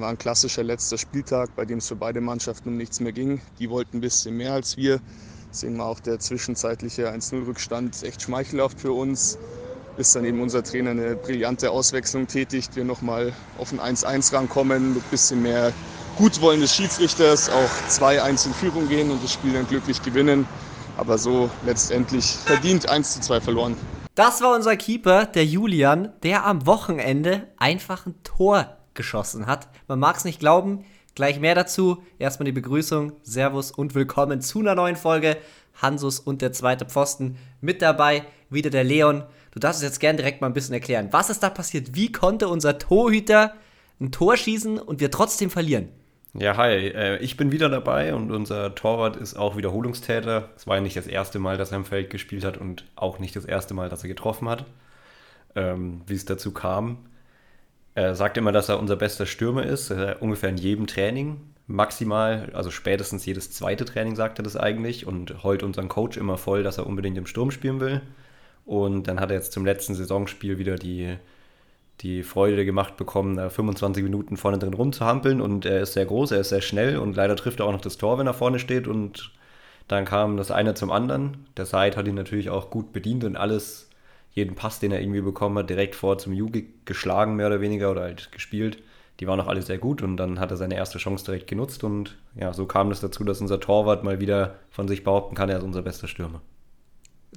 war ein klassischer letzter Spieltag, bei dem es für beide Mannschaften um nichts mehr ging. Die wollten ein bisschen mehr als wir. Deswegen war auch der zwischenzeitliche 1-0-Rückstand echt schmeichelhaft für uns. Bis dann eben unser Trainer eine brillante Auswechslung tätigt, wir nochmal auf ein 1-1 rankommen, mit ein bisschen mehr Gutwollen des Schiedsrichters, auch 2-1 in Führung gehen und das Spiel dann glücklich gewinnen. Aber so letztendlich verdient 1 2 verloren. Das war unser Keeper, der Julian, der am Wochenende einfach ein Tor geschossen hat. Man mag es nicht glauben. Gleich mehr dazu. Erstmal die Begrüßung. Servus und willkommen zu einer neuen Folge. Hansus und der zweite Pfosten mit dabei. Wieder der Leon. Du darfst es jetzt gerne direkt mal ein bisschen erklären. Was ist da passiert? Wie konnte unser Torhüter ein Tor schießen und wir trotzdem verlieren? Ja, hi, äh, ich bin wieder dabei und unser Torwart ist auch Wiederholungstäter. Es war ja nicht das erste Mal, dass er im Feld gespielt hat und auch nicht das erste Mal, dass er getroffen hat. Ähm, wie es dazu kam. Er sagt immer, dass er unser bester Stürmer ist, äh, ungefähr in jedem Training. Maximal, also spätestens jedes zweite Training sagt er das eigentlich und heult unseren Coach immer voll, dass er unbedingt im Sturm spielen will. Und dann hat er jetzt zum letzten Saisonspiel wieder die die Freude gemacht bekommen, 25 Minuten vorne drin rumzuhampeln und er ist sehr groß, er ist sehr schnell und leider trifft er auch noch das Tor, wenn er vorne steht und dann kam das eine zum anderen. Der Said hat ihn natürlich auch gut bedient und alles, jeden Pass, den er irgendwie bekommen hat, direkt vor zum Juge geschlagen, mehr oder weniger, oder halt gespielt. Die waren auch alle sehr gut und dann hat er seine erste Chance direkt genutzt und ja, so kam es dazu, dass unser Torwart mal wieder von sich behaupten kann, er ist unser bester Stürmer.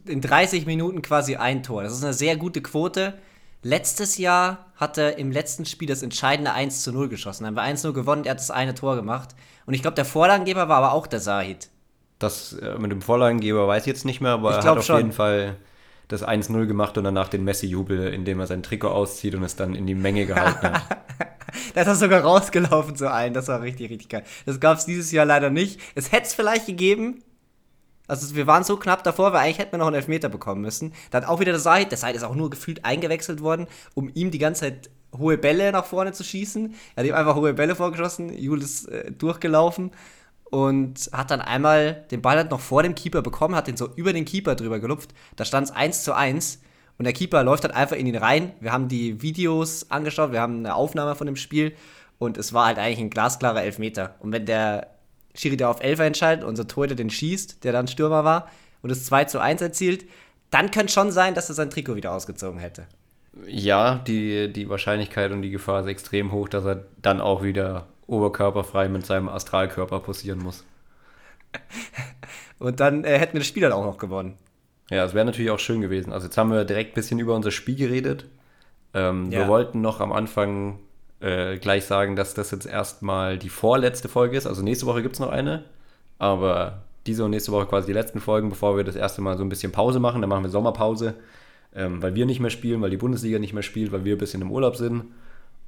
In 30 Minuten quasi ein Tor. Das ist eine sehr gute Quote. Letztes Jahr hat er im letzten Spiel das entscheidende 1 zu 0 geschossen. Dann haben wir 1-0 gewonnen, er hat das eine Tor gemacht. Und ich glaube, der Vorlagengeber war aber auch der Sahid. Das äh, mit dem Vorlagengeber weiß ich jetzt nicht mehr, aber er hat auf schon. jeden Fall das 1-0 gemacht und danach den Messi-Jubel, indem er sein Trikot auszieht und es dann in die Menge gehalten hat. da ist sogar rausgelaufen zu allen. Das war richtig, richtig geil. Das gab es dieses Jahr leider nicht. Es hätte es vielleicht gegeben, also wir waren so knapp davor, weil eigentlich hätten wir noch einen Elfmeter bekommen müssen. Dann auch wieder der Said. Der Said ist auch nur gefühlt eingewechselt worden, um ihm die ganze Zeit hohe Bälle nach vorne zu schießen. Er hat ihm einfach hohe Bälle vorgeschossen. Jule ist äh, durchgelaufen und hat dann einmal den Ball halt noch vor dem Keeper bekommen, hat den so über den Keeper drüber gelupft. Da stand es 1 zu 1 und der Keeper läuft halt einfach in ihn rein. Wir haben die Videos angeschaut, wir haben eine Aufnahme von dem Spiel und es war halt eigentlich ein glasklarer Elfmeter. Und wenn der Schiri, der auf Elfer entscheidet, unser Torhüter den schießt, der dann Stürmer war und es 2 zu 1 erzielt, dann könnte schon sein, dass er sein Trikot wieder ausgezogen hätte. Ja, die, die Wahrscheinlichkeit und die Gefahr ist extrem hoch, dass er dann auch wieder oberkörperfrei mit seinem Astralkörper posieren muss. und dann äh, hätten wir das Spiel dann auch noch gewonnen. Ja, es wäre natürlich auch schön gewesen. Also jetzt haben wir direkt ein bisschen über unser Spiel geredet. Ähm, ja. Wir wollten noch am Anfang äh, gleich sagen, dass das jetzt erstmal die vorletzte Folge ist. Also nächste Woche gibt es noch eine. Aber diese und nächste Woche quasi die letzten Folgen, bevor wir das erste Mal so ein bisschen Pause machen. Dann machen wir Sommerpause, ähm, weil wir nicht mehr spielen, weil die Bundesliga nicht mehr spielt, weil wir ein bisschen im Urlaub sind.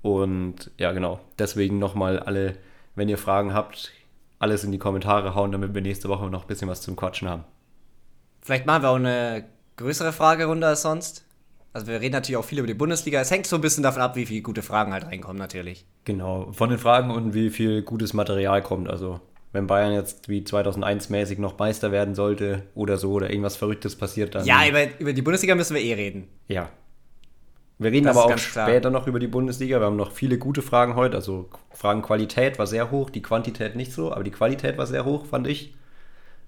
Und ja, genau. Deswegen nochmal alle, wenn ihr Fragen habt, alles in die Kommentare hauen, damit wir nächste Woche noch ein bisschen was zum Quatschen haben. Vielleicht machen wir auch eine größere Fragerunde als sonst. Also wir reden natürlich auch viel über die Bundesliga. Es hängt so ein bisschen davon ab, wie viele gute Fragen halt reinkommen natürlich. Genau, von den Fragen und wie viel gutes Material kommt. Also wenn Bayern jetzt wie 2001 mäßig noch Meister werden sollte oder so oder irgendwas Verrücktes passiert, dann... Ja, über, über die Bundesliga müssen wir eh reden. Ja. Wir reden das aber auch später klar. noch über die Bundesliga. Wir haben noch viele gute Fragen heute. Also Fragenqualität war sehr hoch, die Quantität nicht so, aber die Qualität war sehr hoch, fand ich.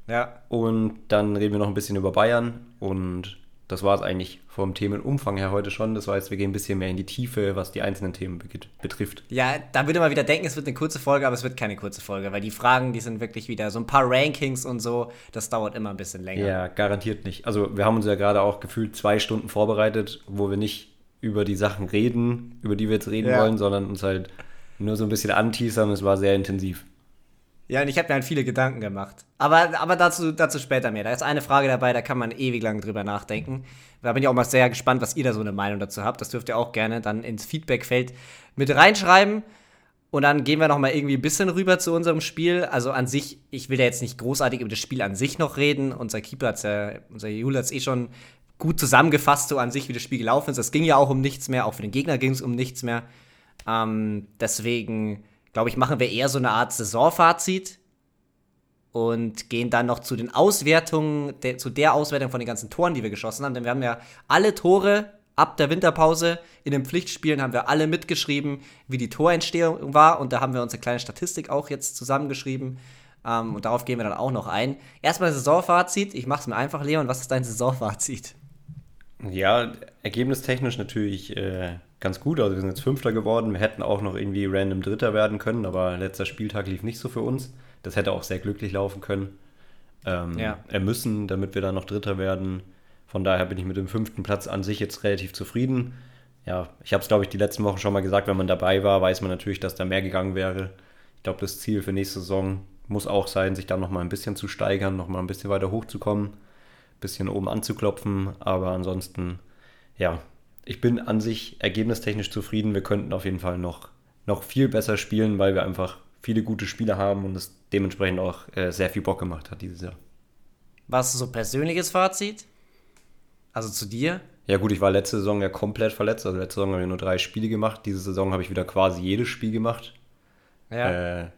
Ja. Und dann reden wir noch ein bisschen über Bayern und das war es eigentlich vom Themenumfang her heute schon. Das heißt, wir gehen ein bisschen mehr in die Tiefe, was die einzelnen Themen betrifft. Ja, da würde man wieder denken, es wird eine kurze Folge, aber es wird keine kurze Folge, weil die Fragen, die sind wirklich wieder so ein paar Rankings und so. Das dauert immer ein bisschen länger. Ja, garantiert nicht. Also, wir haben uns ja gerade auch gefühlt zwei Stunden vorbereitet, wo wir nicht über die Sachen reden, über die wir jetzt reden ja. wollen, sondern uns halt nur so ein bisschen anteasern. Es war sehr intensiv. Ja, und ich habe mir halt viele Gedanken gemacht. Aber, aber dazu, dazu später mehr. Da ist eine Frage dabei, da kann man ewig lang drüber nachdenken. Da bin ich auch mal sehr gespannt, was ihr da so eine Meinung dazu habt. Das dürft ihr auch gerne dann ins Feedbackfeld mit reinschreiben. Und dann gehen wir noch mal irgendwie ein bisschen rüber zu unserem Spiel. Also an sich, ich will ja jetzt nicht großartig über das Spiel an sich noch reden. Unser Keeper hat ja, unser Jule hat es eh schon gut zusammengefasst, so an sich, wie das Spiel gelaufen ist. Es ging ja auch um nichts mehr, auch für den Gegner ging es um nichts mehr. Ähm, deswegen glaube ich, machen wir eher so eine Art Saisonfazit und gehen dann noch zu den Auswertungen, de, zu der Auswertung von den ganzen Toren, die wir geschossen haben. Denn wir haben ja alle Tore ab der Winterpause in den Pflichtspielen haben wir alle mitgeschrieben, wie die Torentstehung war. Und da haben wir unsere kleine Statistik auch jetzt zusammengeschrieben. Ähm, und darauf gehen wir dann auch noch ein. Erstmal Saisonfazit. Ich mache es mir einfach, Leon. Was ist dein Saisonfazit? Ja, ergebnistechnisch natürlich äh, ganz gut. Also wir sind jetzt Fünfter geworden. Wir hätten auch noch irgendwie random Dritter werden können, aber letzter Spieltag lief nicht so für uns. Das hätte auch sehr glücklich laufen können. Ähm, ja. Er müssen, damit wir dann noch Dritter werden. Von daher bin ich mit dem fünften Platz an sich jetzt relativ zufrieden. Ja, ich habe es, glaube ich, die letzten Wochen schon mal gesagt, wenn man dabei war, weiß man natürlich, dass da mehr gegangen wäre. Ich glaube, das Ziel für nächste Saison muss auch sein, sich da nochmal ein bisschen zu steigern, nochmal ein bisschen weiter hochzukommen, bisschen oben anzuklopfen. Aber ansonsten, ja, ich bin an sich ergebnistechnisch zufrieden. Wir könnten auf jeden Fall noch, noch viel besser spielen, weil wir einfach viele gute Spiele haben und es dementsprechend auch äh, sehr viel Bock gemacht hat dieses Jahr. Was ist so persönliches Fazit? Also zu dir? Ja gut, ich war letzte Saison ja komplett verletzt. Also letzte Saison habe ich nur drei Spiele gemacht. Diese Saison habe ich wieder quasi jedes Spiel gemacht. Ja. Äh,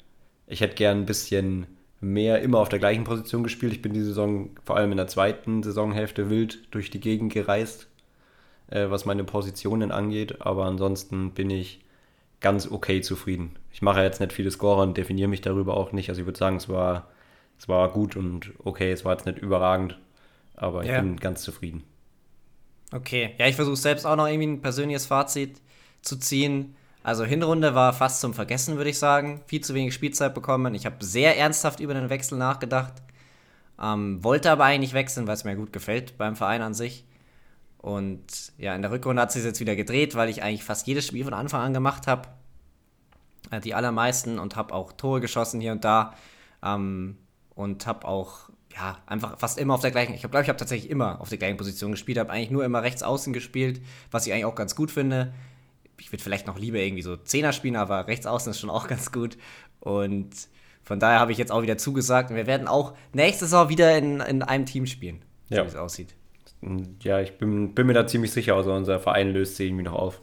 ich hätte gern ein bisschen mehr immer auf der gleichen Position gespielt. Ich bin die Saison vor allem in der zweiten Saisonhälfte wild durch die Gegend gereist, äh, was meine Positionen angeht. Aber ansonsten bin ich ganz okay zufrieden. Ich mache jetzt nicht viele Scorer und definiere mich darüber auch nicht. Also ich würde sagen, es war, es war gut und okay, es war jetzt nicht überragend, aber ich ja. bin ganz zufrieden. Okay, ja, ich versuche selbst auch noch irgendwie ein persönliches Fazit zu ziehen. Also Hinrunde war fast zum Vergessen, würde ich sagen. Viel zu wenig Spielzeit bekommen. Ich habe sehr ernsthaft über den Wechsel nachgedacht. Ähm, wollte aber eigentlich wechseln, weil es mir gut gefällt beim Verein an sich. Und ja, in der Rückrunde hat sich jetzt wieder gedreht, weil ich eigentlich fast jedes Spiel von Anfang an gemacht habe. Äh, die allermeisten und habe auch Tore geschossen hier und da. Ähm, und habe auch ja, einfach fast immer auf der gleichen, ich glaube, ich habe tatsächlich immer auf der gleichen Position gespielt, habe eigentlich nur immer rechts außen gespielt, was ich eigentlich auch ganz gut finde ich würde vielleicht noch lieber irgendwie so Zehner spielen, aber rechts außen ist schon auch ganz gut. Und von daher habe ich jetzt auch wieder zugesagt. Und wir werden auch nächste Saison wieder in, in einem Team spielen, ja. wie es aussieht. Ja, ich bin, bin mir da ziemlich sicher, also unser Verein löst sich irgendwie noch auf.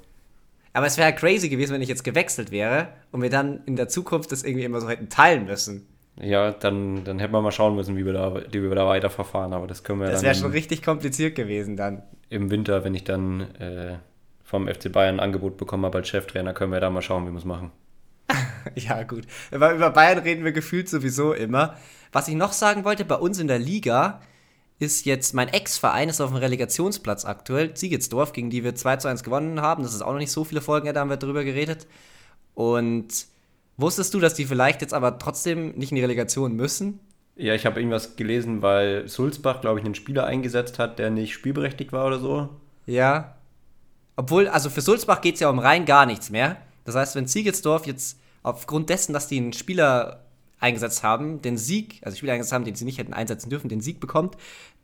Aber es wäre halt crazy gewesen, wenn ich jetzt gewechselt wäre und wir dann in der Zukunft das irgendwie immer so hätten teilen müssen. Ja, dann, dann hätten wir mal schauen müssen, wie wir da, wie wir da weiterverfahren. Aber das können wir das dann. Das wäre schon richtig kompliziert gewesen dann. Im Winter, wenn ich dann äh, vom FC Bayern ein Angebot bekommen habe als Cheftrainer, können wir da mal schauen, wie wir es machen. ja, gut. Aber über Bayern reden wir gefühlt sowieso immer. Was ich noch sagen wollte, bei uns in der Liga ist jetzt mein Ex-Verein ist auf dem Relegationsplatz aktuell, Ziegetsdorf, gegen die wir 2 zu 1 gewonnen haben. Das ist auch noch nicht so viele Folgen, da haben wir drüber geredet. Und wusstest du, dass die vielleicht jetzt aber trotzdem nicht in die Relegation müssen? Ja, ich habe irgendwas gelesen, weil Sulzbach, glaube ich, einen Spieler eingesetzt hat, der nicht spielberechtigt war oder so. Ja. Obwohl, also für Sulzbach geht es ja um rein gar nichts mehr. Das heißt, wenn Siegelsdorf jetzt aufgrund dessen, dass die einen Spieler eingesetzt haben, den Sieg, also Spieler eingesetzt haben, den sie nicht hätten einsetzen dürfen, den Sieg bekommt,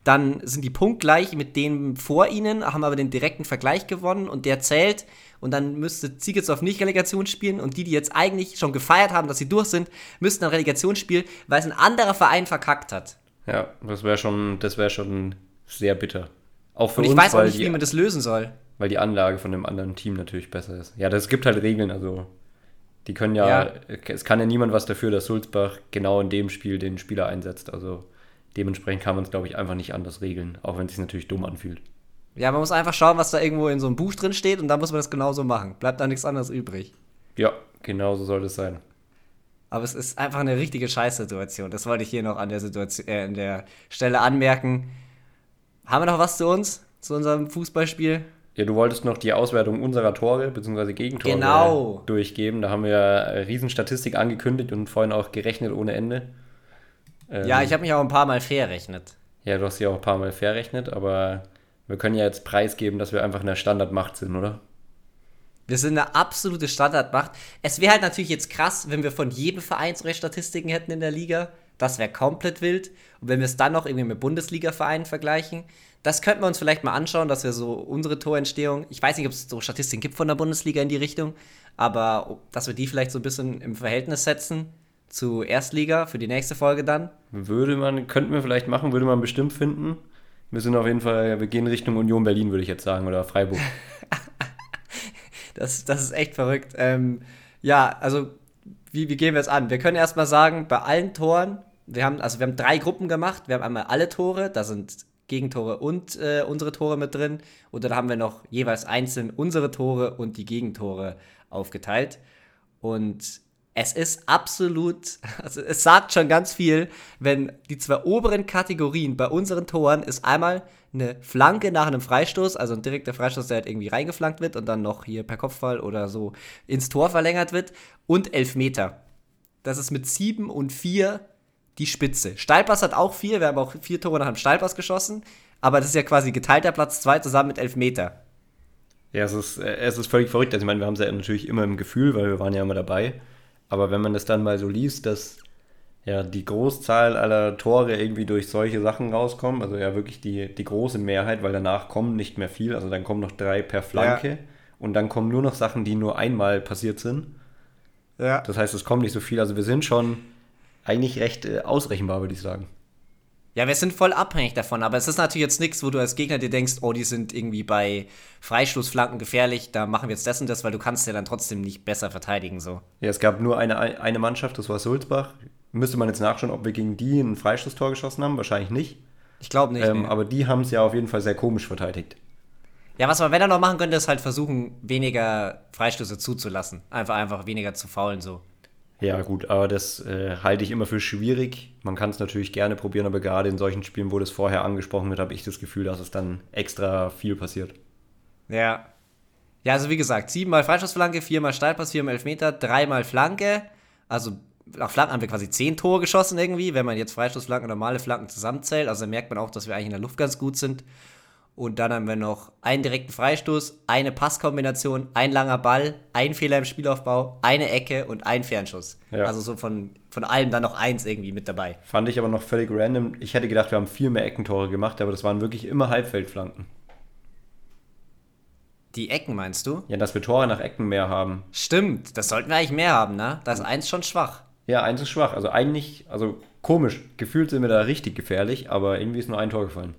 dann sind die punktgleich mit denen vor ihnen, haben aber den direkten Vergleich gewonnen und der zählt. Und dann müsste Ziegelsdorf nicht Relegation spielen und die, die jetzt eigentlich schon gefeiert haben, dass sie durch sind, müssten dann Relegation spielen, weil es ein anderer Verein verkackt hat. Ja, das wäre schon, das schon sehr bitter. Auch für und ich uns, weiß auch nicht, wie man das lösen soll weil die Anlage von dem anderen Team natürlich besser ist. Ja, das gibt halt Regeln, also die können ja, ja, es kann ja niemand was dafür, dass Sulzbach genau in dem Spiel den Spieler einsetzt. Also dementsprechend kann man es, glaube ich, einfach nicht anders regeln, auch wenn es sich natürlich dumm anfühlt. Ja, man muss einfach schauen, was da irgendwo in so einem Buch drin steht und dann muss man das genauso machen. Bleibt da nichts anderes übrig. Ja, genau so soll es sein. Aber es ist einfach eine richtige Scheißsituation. Das wollte ich hier noch an der Situation, äh, an der Stelle anmerken. Haben wir noch was zu uns? Zu unserem Fußballspiel? Ja, du wolltest noch die Auswertung unserer Tore bzw. Gegentore genau. durchgeben. Da haben wir eine Riesenstatistik angekündigt und vorhin auch gerechnet ohne Ende. Ähm, ja, ich habe mich auch ein paar Mal verrechnet. Ja, du hast dich auch ein paar Mal verrechnet, aber wir können ja jetzt preisgeben, dass wir einfach in der Standardmacht sind, oder? Wir sind eine absolute Standardmacht. Es wäre halt natürlich jetzt krass, wenn wir von jedem Verein solche Statistiken hätten in der Liga. Das wäre komplett wild. Und wenn wir es dann noch irgendwie mit Bundesliga-Vereinen vergleichen, das könnten wir uns vielleicht mal anschauen, dass wir so unsere Torentstehung, ich weiß nicht, ob es so Statistiken gibt von der Bundesliga in die Richtung, aber dass wir die vielleicht so ein bisschen im Verhältnis setzen zu Erstliga für die nächste Folge dann. Würde man, könnten wir vielleicht machen, würde man bestimmt finden. Wir sind auf jeden Fall, wir gehen Richtung Union Berlin, würde ich jetzt sagen, oder Freiburg. das, das ist echt verrückt. Ähm, ja, also wie, wie gehen wir jetzt an? Wir können erstmal sagen, bei allen Toren, wir haben, also wir haben drei Gruppen gemacht. Wir haben einmal alle Tore, da sind Gegentore und äh, unsere Tore mit drin. Und dann haben wir noch jeweils einzeln unsere Tore und die Gegentore aufgeteilt. Und es ist absolut, also es sagt schon ganz viel, wenn die zwei oberen Kategorien bei unseren Toren ist einmal eine Flanke nach einem Freistoß, also ein direkter Freistoß, der halt irgendwie reingeflankt wird und dann noch hier per Kopfball oder so ins Tor verlängert wird und Elfmeter. Das ist mit sieben und vier die Spitze. Steilpass hat auch vier, wir haben auch vier Tore nach dem Steilpass geschossen, aber das ist ja quasi geteilter Platz zwei zusammen mit Elfmeter. Ja, es ist, äh, es ist völlig verrückt. Also ich meine, wir haben es ja natürlich immer im Gefühl, weil wir waren ja immer dabei. Aber wenn man das dann mal so liest, dass ja die Großzahl aller Tore irgendwie durch solche Sachen rauskommen, also ja wirklich die, die große Mehrheit, weil danach kommen nicht mehr viel, also dann kommen noch drei per Flanke ja. und dann kommen nur noch Sachen, die nur einmal passiert sind. Ja. Das heißt, es kommt nicht so viel. Also wir sind schon eigentlich recht äh, ausrechenbar, würde ich sagen. Ja, wir sind voll abhängig davon, aber es ist natürlich jetzt nichts, wo du als Gegner dir denkst, oh, die sind irgendwie bei Freistoßflanken gefährlich, da machen wir jetzt das und das, weil du kannst ja dann trotzdem nicht besser verteidigen so. Ja, es gab nur eine, eine Mannschaft, das war Sulzbach. Müsste man jetzt nachschauen, ob wir gegen die ein Freistoßtor geschossen haben, wahrscheinlich nicht. Ich glaube nicht. Ähm, nee. Aber die haben es ja auf jeden Fall sehr komisch verteidigt. Ja, was man, wenn er noch machen könnte, ist halt versuchen, weniger Freistöße zuzulassen. Einfach, einfach weniger zu faulen so. Ja, gut, aber das äh, halte ich immer für schwierig. Man kann es natürlich gerne probieren, aber gerade in solchen Spielen, wo das vorher angesprochen wird, habe ich das Gefühl, dass es dann extra viel passiert. Ja. Ja, also wie gesagt, siebenmal Freischussflanke, viermal Steilpass, viermal Elfmeter, dreimal Flanke. Also nach Flanken haben wir quasi zehn Tore geschossen irgendwie, wenn man jetzt Freistoßflanken und normale Flanken zusammenzählt. Also merkt man auch, dass wir eigentlich in der Luft ganz gut sind. Und dann haben wir noch einen direkten Freistoß, eine Passkombination, ein langer Ball, ein Fehler im Spielaufbau, eine Ecke und ein Fernschuss. Ja. Also so von, von allem dann noch eins irgendwie mit dabei. Fand ich aber noch völlig random. Ich hätte gedacht, wir haben viel mehr Eckentore gemacht, aber das waren wirklich immer Halbfeldflanken. Die Ecken meinst du? Ja, dass wir Tore nach Ecken mehr haben. Stimmt, das sollten wir eigentlich mehr haben, ne? Da ist eins schon schwach. Ja, eins ist schwach. Also eigentlich, also komisch. Gefühlt sind wir da richtig gefährlich, aber irgendwie ist nur ein Tor gefallen.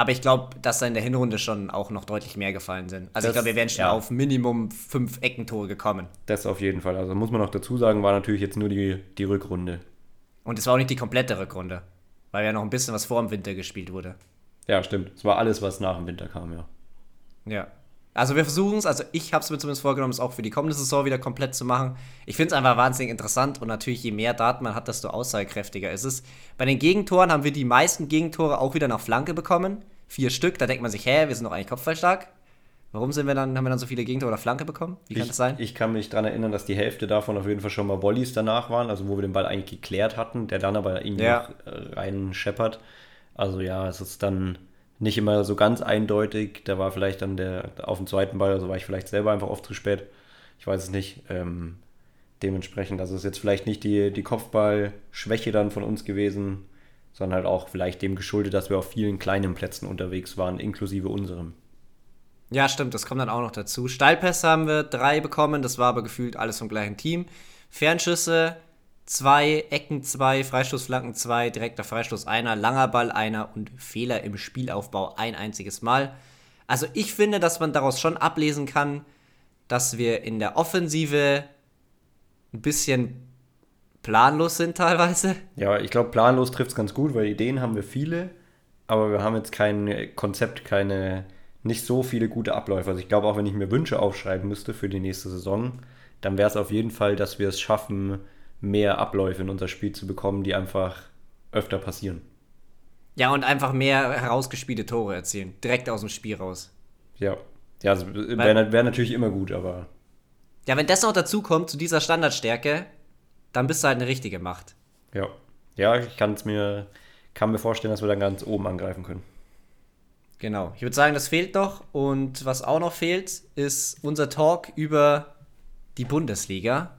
Aber ich glaube, dass da in der Hinrunde schon auch noch deutlich mehr gefallen sind. Also das, ich glaube, wir wären schon ja. auf Minimum fünf Eckentore gekommen. Das auf jeden Fall. Also muss man noch dazu sagen, war natürlich jetzt nur die, die Rückrunde. Und es war auch nicht die komplette Rückrunde, weil ja noch ein bisschen was vor dem Winter gespielt wurde. Ja, stimmt. Es war alles, was nach dem Winter kam, ja. Ja. Also wir versuchen es, also ich habe es mir zumindest vorgenommen, es auch für die kommende Saison wieder komplett zu machen. Ich finde es einfach wahnsinnig interessant und natürlich je mehr Daten man hat, desto aussagekräftiger ist es. Bei den Gegentoren haben wir die meisten Gegentore auch wieder nach Flanke bekommen. Vier Stück, da denkt man sich, hä, wir sind doch eigentlich kopfballstark. Warum sind wir dann, haben wir dann so viele Gegentore oder Flanke bekommen? Wie kann ich, das sein? Ich kann mich daran erinnern, dass die Hälfte davon auf jeden Fall schon mal Volleys danach waren, also wo wir den Ball eigentlich geklärt hatten, der dann aber irgendwie ja. äh, rein scheppert. Also ja, es ist dann nicht immer so ganz eindeutig. Da war vielleicht dann der auf dem zweiten Ball, also war ich vielleicht selber einfach oft zu spät. Ich weiß es nicht. Ähm, dementsprechend, also ist jetzt vielleicht nicht die, die Kopfballschwäche dann von uns gewesen, sondern halt auch vielleicht dem geschuldet, dass wir auf vielen kleinen Plätzen unterwegs waren, inklusive unserem. Ja, stimmt, das kommt dann auch noch dazu. Steilpässe haben wir drei bekommen, das war aber gefühlt alles vom gleichen Team. Fernschüsse zwei, Ecken zwei, Freistoßflanken zwei, direkter Freistoß einer, langer Ball einer und Fehler im Spielaufbau ein einziges Mal. Also ich finde, dass man daraus schon ablesen kann, dass wir in der Offensive ein bisschen planlos sind teilweise. Ja, ich glaube, planlos trifft es ganz gut, weil Ideen haben wir viele, aber wir haben jetzt kein Konzept, keine, nicht so viele gute Abläufe. Also ich glaube, auch wenn ich mir Wünsche aufschreiben müsste für die nächste Saison, dann wäre es auf jeden Fall, dass wir es schaffen, mehr Abläufe in unser Spiel zu bekommen, die einfach öfter passieren. Ja, und einfach mehr herausgespielte Tore erzielen. Direkt aus dem Spiel raus. Ja. Ja, also wäre wär natürlich immer gut, aber. Ja, wenn das noch dazu kommt, zu dieser Standardstärke, dann bist du halt eine richtige Macht. Ja. Ja, ich kann es mir, kann mir vorstellen, dass wir dann ganz oben angreifen können. Genau. Ich würde sagen, das fehlt noch. Und was auch noch fehlt, ist unser Talk über die Bundesliga.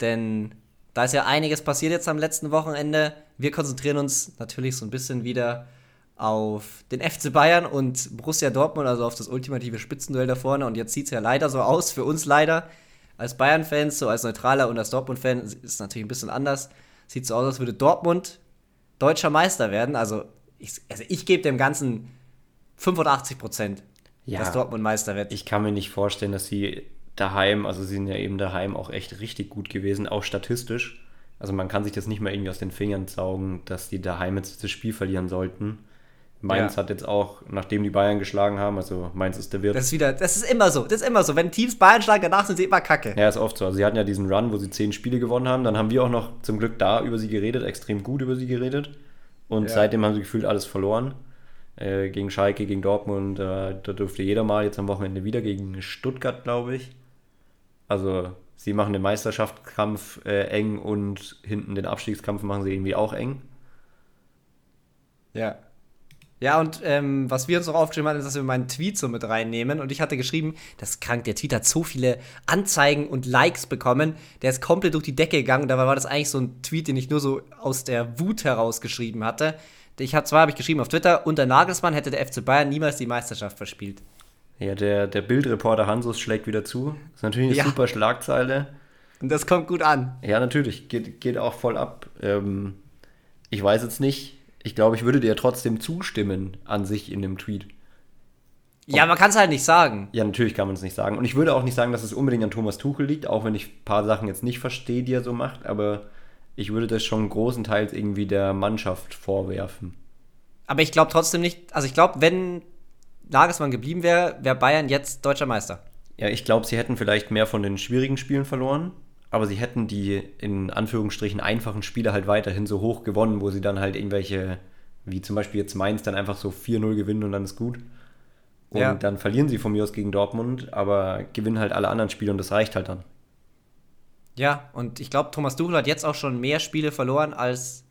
Denn da ist ja einiges passiert jetzt am letzten Wochenende. Wir konzentrieren uns natürlich so ein bisschen wieder auf den FC Bayern und Borussia Dortmund, also auf das ultimative Spitzenduell da vorne. Und jetzt sieht es ja leider so aus, für uns leider, als Bayern-Fans, so als Neutraler und als Dortmund-Fan, ist es natürlich ein bisschen anders. Sieht so aus, als würde Dortmund deutscher Meister werden. Also ich, also ich gebe dem Ganzen 85 Prozent, ja, dass Dortmund Meister wird. Ich kann mir nicht vorstellen, dass sie daheim, also sie sind ja eben daheim auch echt richtig gut gewesen, auch statistisch. Also man kann sich das nicht mal irgendwie aus den Fingern saugen, dass die daheim jetzt das Spiel verlieren sollten. Mainz Ja. hat jetzt auch, nachdem die Bayern geschlagen haben, also Mainz ist der Wirt. Das ist wieder, das ist immer so, das ist immer so. Wenn Teams Bayern schlagen, danach sind sie immer kacke. Ja, ist oft so. Also sie hatten ja diesen Run, wo sie zehn Spiele gewonnen haben. Dann haben wir auch noch zum Glück da über sie geredet, extrem gut über sie geredet. Und Ja. seitdem haben sie gefühlt alles verloren. Äh, gegen Schalke, gegen Dortmund, äh, da durfte jeder mal jetzt am Wochenende wieder gegen Stuttgart, glaube ich. Also sie machen den Meisterschaftskampf äh, eng und hinten den Abstiegskampf machen sie irgendwie auch eng. Ja. Ja, und ähm, was wir uns noch aufgeschrieben hatten, ist, dass wir meinen Tweet so mit reinnehmen. Und ich hatte geschrieben, das ist krank, der Tweet hat so viele Anzeigen und Likes bekommen. Der ist komplett durch die Decke gegangen. Dabei war das eigentlich so ein Tweet, den ich nur so aus der Wut heraus geschrieben hatte. Ich hab, zwar habe ich geschrieben auf Twitter, unter Nagelsmann hätte der FC Bayern niemals die Meisterschaft verspielt. Ja, der, der Bildreporter Hansus schlägt wieder zu. Ist natürlich eine Ja. super Schlagzeile. Und das kommt gut an. Ja, natürlich, geht, geht auch voll ab. Ähm, ich weiß jetzt nicht. Ich glaube, ich würde dir trotzdem zustimmen an sich in dem Tweet. Ja, man kann es halt nicht sagen. Ja, natürlich kann man es nicht sagen. Und ich würde auch nicht sagen, dass es unbedingt an Thomas Tuchel liegt, auch wenn ich ein paar Sachen jetzt nicht verstehe, die er so macht, aber ich würde das schon großenteils irgendwie der Mannschaft vorwerfen. Aber ich glaube trotzdem nicht, also ich glaube, wenn Nagelsmann geblieben wäre, wäre Bayern jetzt deutscher Meister. Ja, ich glaube, sie hätten vielleicht mehr von den schwierigen Spielen verloren, aber sie hätten die in Anführungsstrichen einfachen Spiele halt weiterhin so hoch gewonnen, wo sie dann halt irgendwelche, wie zum Beispiel jetzt Mainz, dann einfach so 4-0 gewinnen und dann ist gut. Und Ja. dann verlieren sie von mir aus gegen Dortmund, aber gewinnen halt alle anderen Spiele und das reicht halt dann. Ja, und ich glaube, Thomas Tuchel hat jetzt auch schon mehr Spiele verloren als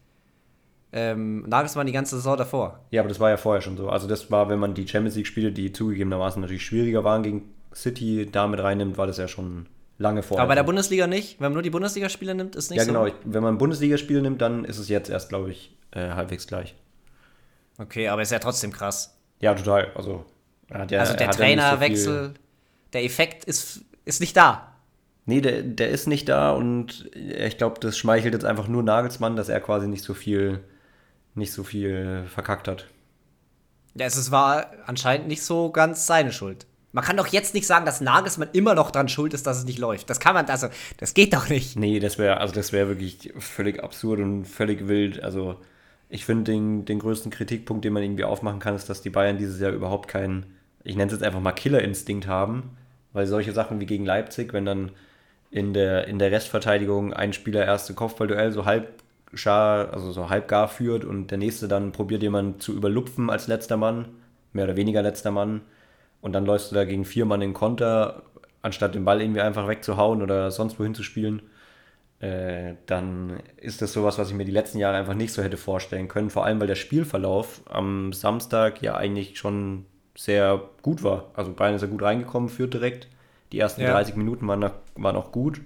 ähm, Nagelsmann die ganze Saison davor. Ja, aber das war ja vorher schon so. Also das war, wenn man die Champions League-Spiele, die zugegebenermaßen natürlich schwieriger waren gegen City, damit reinnimmt, war das ja schon lange vorher. Aber bei der so. Bundesliga nicht. Wenn man nur die Bundesligaspiele nimmt, ist nicht Ja, so. genau. Ich- Wenn man Bundesligaspiele nimmt, dann ist es jetzt erst, glaube ich, äh, halbwegs gleich. Okay, aber ist ja trotzdem krass. Ja, total. Also, hat ja, also der er ja so Trainerwechsel, viel- der Effekt ist, ist nicht da. Nee, der, der ist nicht da und ich glaube, das schmeichelt jetzt einfach nur Nagelsmann, dass er quasi nicht so viel, nicht so viel verkackt hat. Ja, es war anscheinend nicht so ganz seine Schuld. Man kann doch jetzt nicht sagen, dass Nagelsmann immer noch dran schuld ist, dass es nicht läuft. Das kann man, also, das geht doch nicht. Nee, das wäre also das wäre wirklich völlig absurd und völlig wild. Also ich finde den, den größten Kritikpunkt, den man irgendwie aufmachen kann, ist, dass die Bayern dieses Jahr überhaupt keinen, ich nenne es jetzt einfach mal Killerinstinkt haben, weil solche Sachen wie gegen Leipzig, wenn dann in der, in der Restverteidigung ein Spieler erste Kopfballduell so halb schar, also so halb gar führt und der nächste dann probiert jemand zu überlupfen als letzter Mann, mehr oder weniger letzter Mann und dann läufst du da gegen vier Mann in Konter, anstatt den Ball irgendwie einfach wegzuhauen oder sonst wohin zu spielen, äh, dann ist das sowas, was ich mir die letzten Jahre einfach nicht so hätte vorstellen können. Vor allem, weil der Spielverlauf am Samstag ja eigentlich schon sehr gut war. Also Bayern ist ja gut reingekommen, führt direkt. Die ersten Ja. 30 Minuten waren, waren auch gut.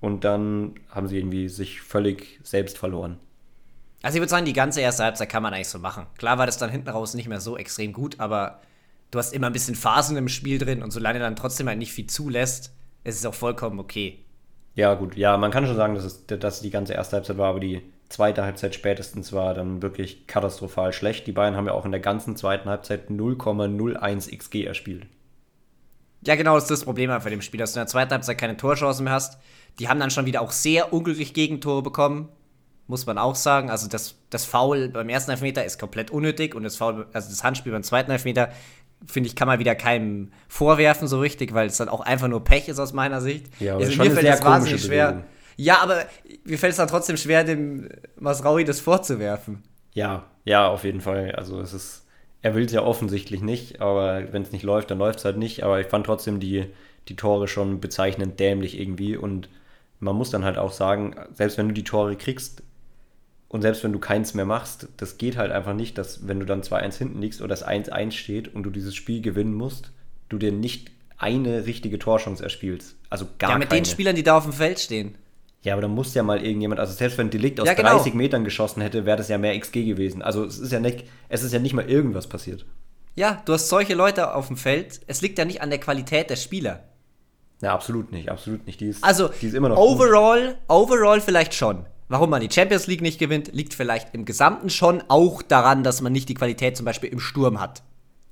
Und dann haben sie irgendwie sich völlig selbst verloren. Also ich würde sagen, die ganze erste Halbzeit kann man eigentlich so machen. Klar war das dann hinten raus nicht mehr so extrem gut, aber du hast immer ein bisschen Phasen im Spiel drin und solange dann trotzdem halt nicht viel zulässt, ist es auch vollkommen okay. Ja, gut. Ja, man kann schon sagen, dass es, dass die ganze erste Halbzeit war, aber die zweite Halbzeit spätestens war dann wirklich katastrophal schlecht. Die Bayern haben ja auch in der ganzen zweiten Halbzeit 0,01 XG erspielt. Ja, genau, das ist das Problem bei dem Spiel, dass du in der zweiten Halbzeit keine Torchancen mehr hast. Die haben dann schon wieder auch sehr unglücklich Gegentore bekommen, muss man auch sagen. Also das, das Foul beim ersten Elfmeter ist komplett unnötig und das Foul, also das Handspiel beim zweiten Elfmeter, finde ich, kann man wieder keinem vorwerfen so richtig, weil es dann auch einfach nur Pech ist aus meiner Sicht. Ja, aber also, eine sehr das wahnsinnig schwer. Bewegung. Ja, aber mir fällt es dann trotzdem schwer, dem Masraui das vorzuwerfen. Ja, ja, auf jeden Fall. Also es ist, er will es ja offensichtlich nicht, aber wenn es nicht läuft, dann läuft es halt nicht. Aber ich fand trotzdem die, die Tore schon bezeichnend dämlich irgendwie. Und man muss dann halt auch sagen, selbst wenn du die Tore kriegst und selbst wenn du keins mehr machst, das geht halt einfach nicht, dass wenn du dann 2-1 hinten liegst oder das 1-1 steht und du dieses Spiel gewinnen musst, du dir nicht eine richtige Torchance erspielst. Also gar ja, mit keine. den Spielern, die da auf dem Feld stehen. Ja, aber da muss ja mal irgendjemand, also selbst wenn Delikt aus Ja, genau. 30 Metern geschossen hätte, wäre das ja mehr XG gewesen. Also es ist ja nicht, es ist ja nicht mal irgendwas passiert. Ja, du hast solche Leute auf dem Feld. Es liegt ja nicht an der Qualität der Spieler. Ja, absolut nicht, absolut nicht. Die ist, Also, die ist immer noch gut. overall, overall vielleicht schon. Warum man die Champions League nicht gewinnt, liegt vielleicht im Gesamten schon auch daran, dass man nicht die Qualität zum Beispiel im Sturm hat.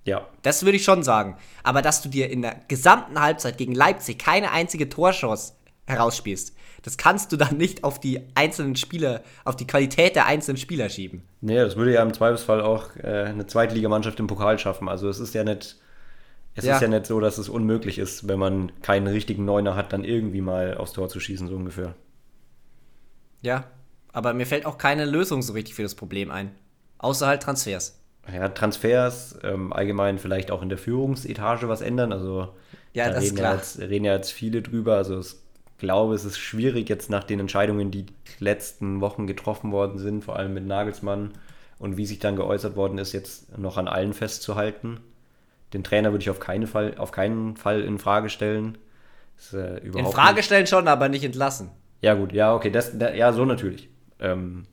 Ja, Das würde ich schon sagen. Aber dass du dir in der gesamten Halbzeit gegen Leipzig keine einzige Torchance herausspielst, Das kannst du dann nicht auf die einzelnen Spieler, auf die Qualität der einzelnen Spieler schieben. Nee, das würde ja im Zweifelsfall auch äh, eine Zweitligamannschaft im Pokal schaffen. Also es ist ja nicht, es Ja. ist ja nicht so, dass es unmöglich ist, wenn man keinen richtigen Neuner hat, dann irgendwie mal aufs Tor zu schießen, so ungefähr. Ja, aber mir fällt auch keine Lösung so richtig für das Problem ein. Außer halt Transfers. Ja, Transfers, ähm, allgemein vielleicht auch in der Führungsetage was ändern. Also Ja, da das ist reden. Ja jetzt, reden ja jetzt viele drüber. Also ich glaube, es ist schwierig jetzt nach den Entscheidungen, die letzten Wochen getroffen worden sind, vor allem mit Nagelsmann und wie sich dann geäußert worden ist, jetzt noch an allen festzuhalten. Den Trainer würde ich auf keinen Fall, auf keinen Fall in Frage stellen. Ist, äh, In Frage nicht- stellen schon, aber nicht entlassen. ja, gut, ja, okay, das, da, ja, so natürlich. Ähm,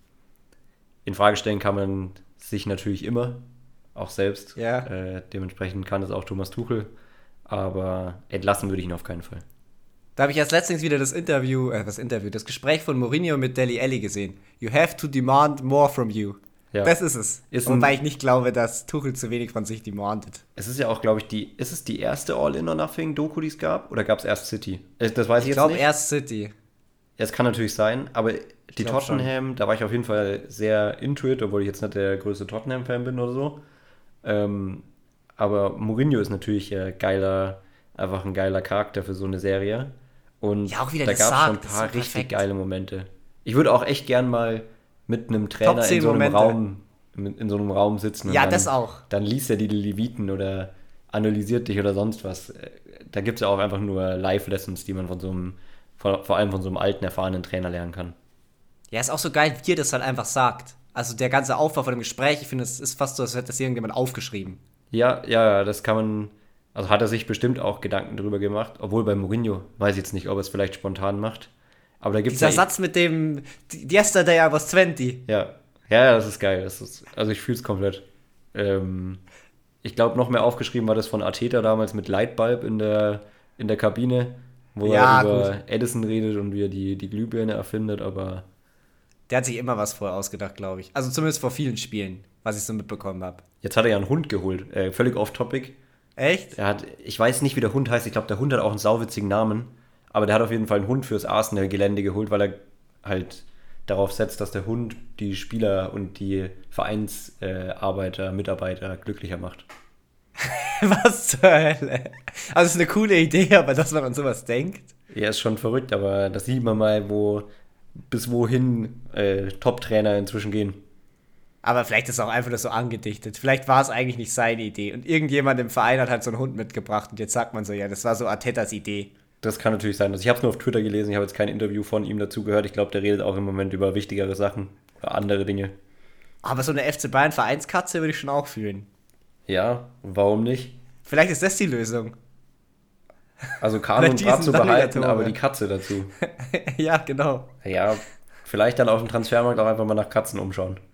in Frage stellen kann man sich natürlich immer, auch selbst. Ja. Äh, dementsprechend kann es auch Thomas Tuchel, aber entlassen würde ich ihn auf keinen Fall. Da habe ich erst letztens wieder das Interview, äh, das Interview, das Gespräch von Mourinho mit Deli Alli gesehen. You have to demand more from you. Ja. Das ist es. Ist Wobei ich nicht glaube, dass Tuchel zu wenig von sich demandet. Es ist ja auch, glaube ich, die, ist es die erste All-In-or-Nothing-Doku, die es gab? Oder gab es erst City? Äh, Das weiß ich, Ich jetzt glaube nicht. erst City. Es kann natürlich sein, aber die glaub schon. Tottenham, da war ich auf jeden Fall sehr into it, obwohl ich jetzt nicht der größte Tottenham-Fan bin oder so. Ähm, aber Mourinho ist natürlich äh, geiler, einfach ein geiler Charakter für so eine Serie. Und Ja, auch wie der da gab es schon ein paar richtig perfekt. geile Momente. Ich würde auch echt gern mal mit einem Trainer 10 in so einem Momente. Raum, in, so einem Raum sitzen. und Ja, dann, das auch. Dann liest er die Leviten oder analysiert dich oder sonst was. Äh, Da gibt es ja auch einfach nur Live-Lessons, die man von so einem, vor, allem von so einem alten, erfahrenen Trainer lernen kann. Ja, ist auch so geil, wie er das halt einfach sagt. Also der ganze Aufbau von dem Gespräch, ich finde, es ist fast so, als hätte das irgendjemand aufgeschrieben. Ja, ja, das kann man. Also hat er sich bestimmt auch Gedanken drüber gemacht, obwohl bei Mourinho weiß ich jetzt nicht, ob er es vielleicht spontan macht. Aber da gibt es Dieser ja, Satz mit dem Yesterday I was 20. ja, ja, das ist geil. Das ist, also ich fühle es komplett. Ähm, ich glaube, noch mehr aufgeschrieben war das von Arteta damals mit Lightbulb in der, in der Kabine, wo Ja, er über Edison redet und wie er die, die Glühbirne erfindet, aber Der hat sich immer was vorher ausgedacht, glaube ich. Also zumindest vor vielen Spielen, was ich so mitbekommen habe. jetzt hat er ja einen Hund geholt. Äh, völlig off-topic. Echt? Er hat, ich weiß nicht, wie der Hund heißt. Ich glaube, der Hund hat auch einen sauwitzigen Namen. Aber der hat auf jeden Fall einen Hund fürs Arsenal-Gelände geholt, weil er halt darauf setzt, dass der Hund die Spieler und die Vereinsarbeiter, Mitarbeiter glücklicher macht. Was zur Hölle? Also ist eine coole Idee, aber dass man an sowas denkt. Er ist schon verrückt, aber das sieht man mal, wo bis wohin äh, Top-Trainer inzwischen gehen. Aber vielleicht ist es auch einfach nur so angedichtet. Vielleicht war es eigentlich nicht seine Idee. Und irgendjemand im Verein hat halt so einen Hund mitgebracht und jetzt sagt man so, ja, das war so Artetas Idee. Das kann natürlich sein. Also ich habe es nur auf Twitter gelesen, ich habe jetzt kein Interview von ihm dazu gehört. Ich glaube, der redet auch im Moment über wichtigere Sachen, über andere Dinge. Aber so eine FC Bayern Vereinskatze würde ich schon auch fühlen. Ja, warum nicht? Vielleicht ist das die Lösung. Also Kahn und dann wieder behalten, aber die Katze dazu. ja, genau. Ja, vielleicht dann auf dem Transfermarkt auch einfach mal nach Katzen umschauen.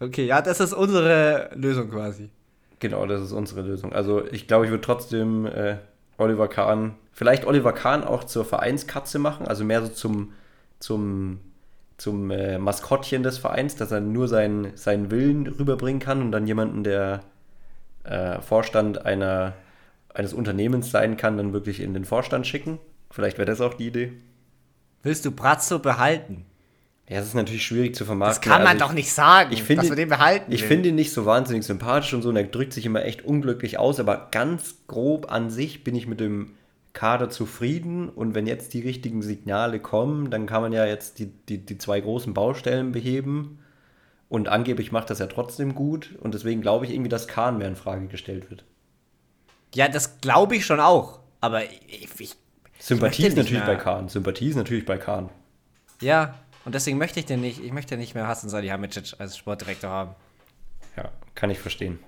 Okay, ja, das ist unsere Lösung quasi. Genau, das ist unsere Lösung. Also ich glaube, ich würde trotzdem äh, Oliver Kahn, vielleicht Oliver Kahn auch zur Vereinskatze machen, also mehr so zum, zum, zum äh, Maskottchen des Vereins, dass er nur seinen, seinen Willen rüberbringen kann und dann jemanden, der äh, Vorstand einer, eines Unternehmens sein kann, dann wirklich in den Vorstand schicken. Vielleicht wäre das auch die Idee. Willst du Brazzo behalten? Ja, es ist natürlich schwierig zu Das vermarkten. kann man Also doch nicht sagen, ich finde- dass wir den behalten Ich finde ihn nicht so wahnsinnig sympathisch und so, und er drückt sich immer echt unglücklich aus, aber ganz grob an sich bin ich mit dem Kader zufrieden und wenn jetzt die richtigen Signale kommen, dann kann man ja jetzt die, die, die zwei großen Baustellen beheben und angeblich macht das ja trotzdem gut und deswegen glaube ich irgendwie, dass Kahn mehr in Frage gestellt wird. Ja, das glaube ich schon auch. Aber ich, ich, Sympathie möchte ist natürlich mehr. bei Kahn, Sympathie ist natürlich bei Kahn. ja, und deswegen möchte ich den nicht, ich möchte nicht mehr Hasan Salihamidzic als Sportdirektor haben. Ja, kann ich verstehen.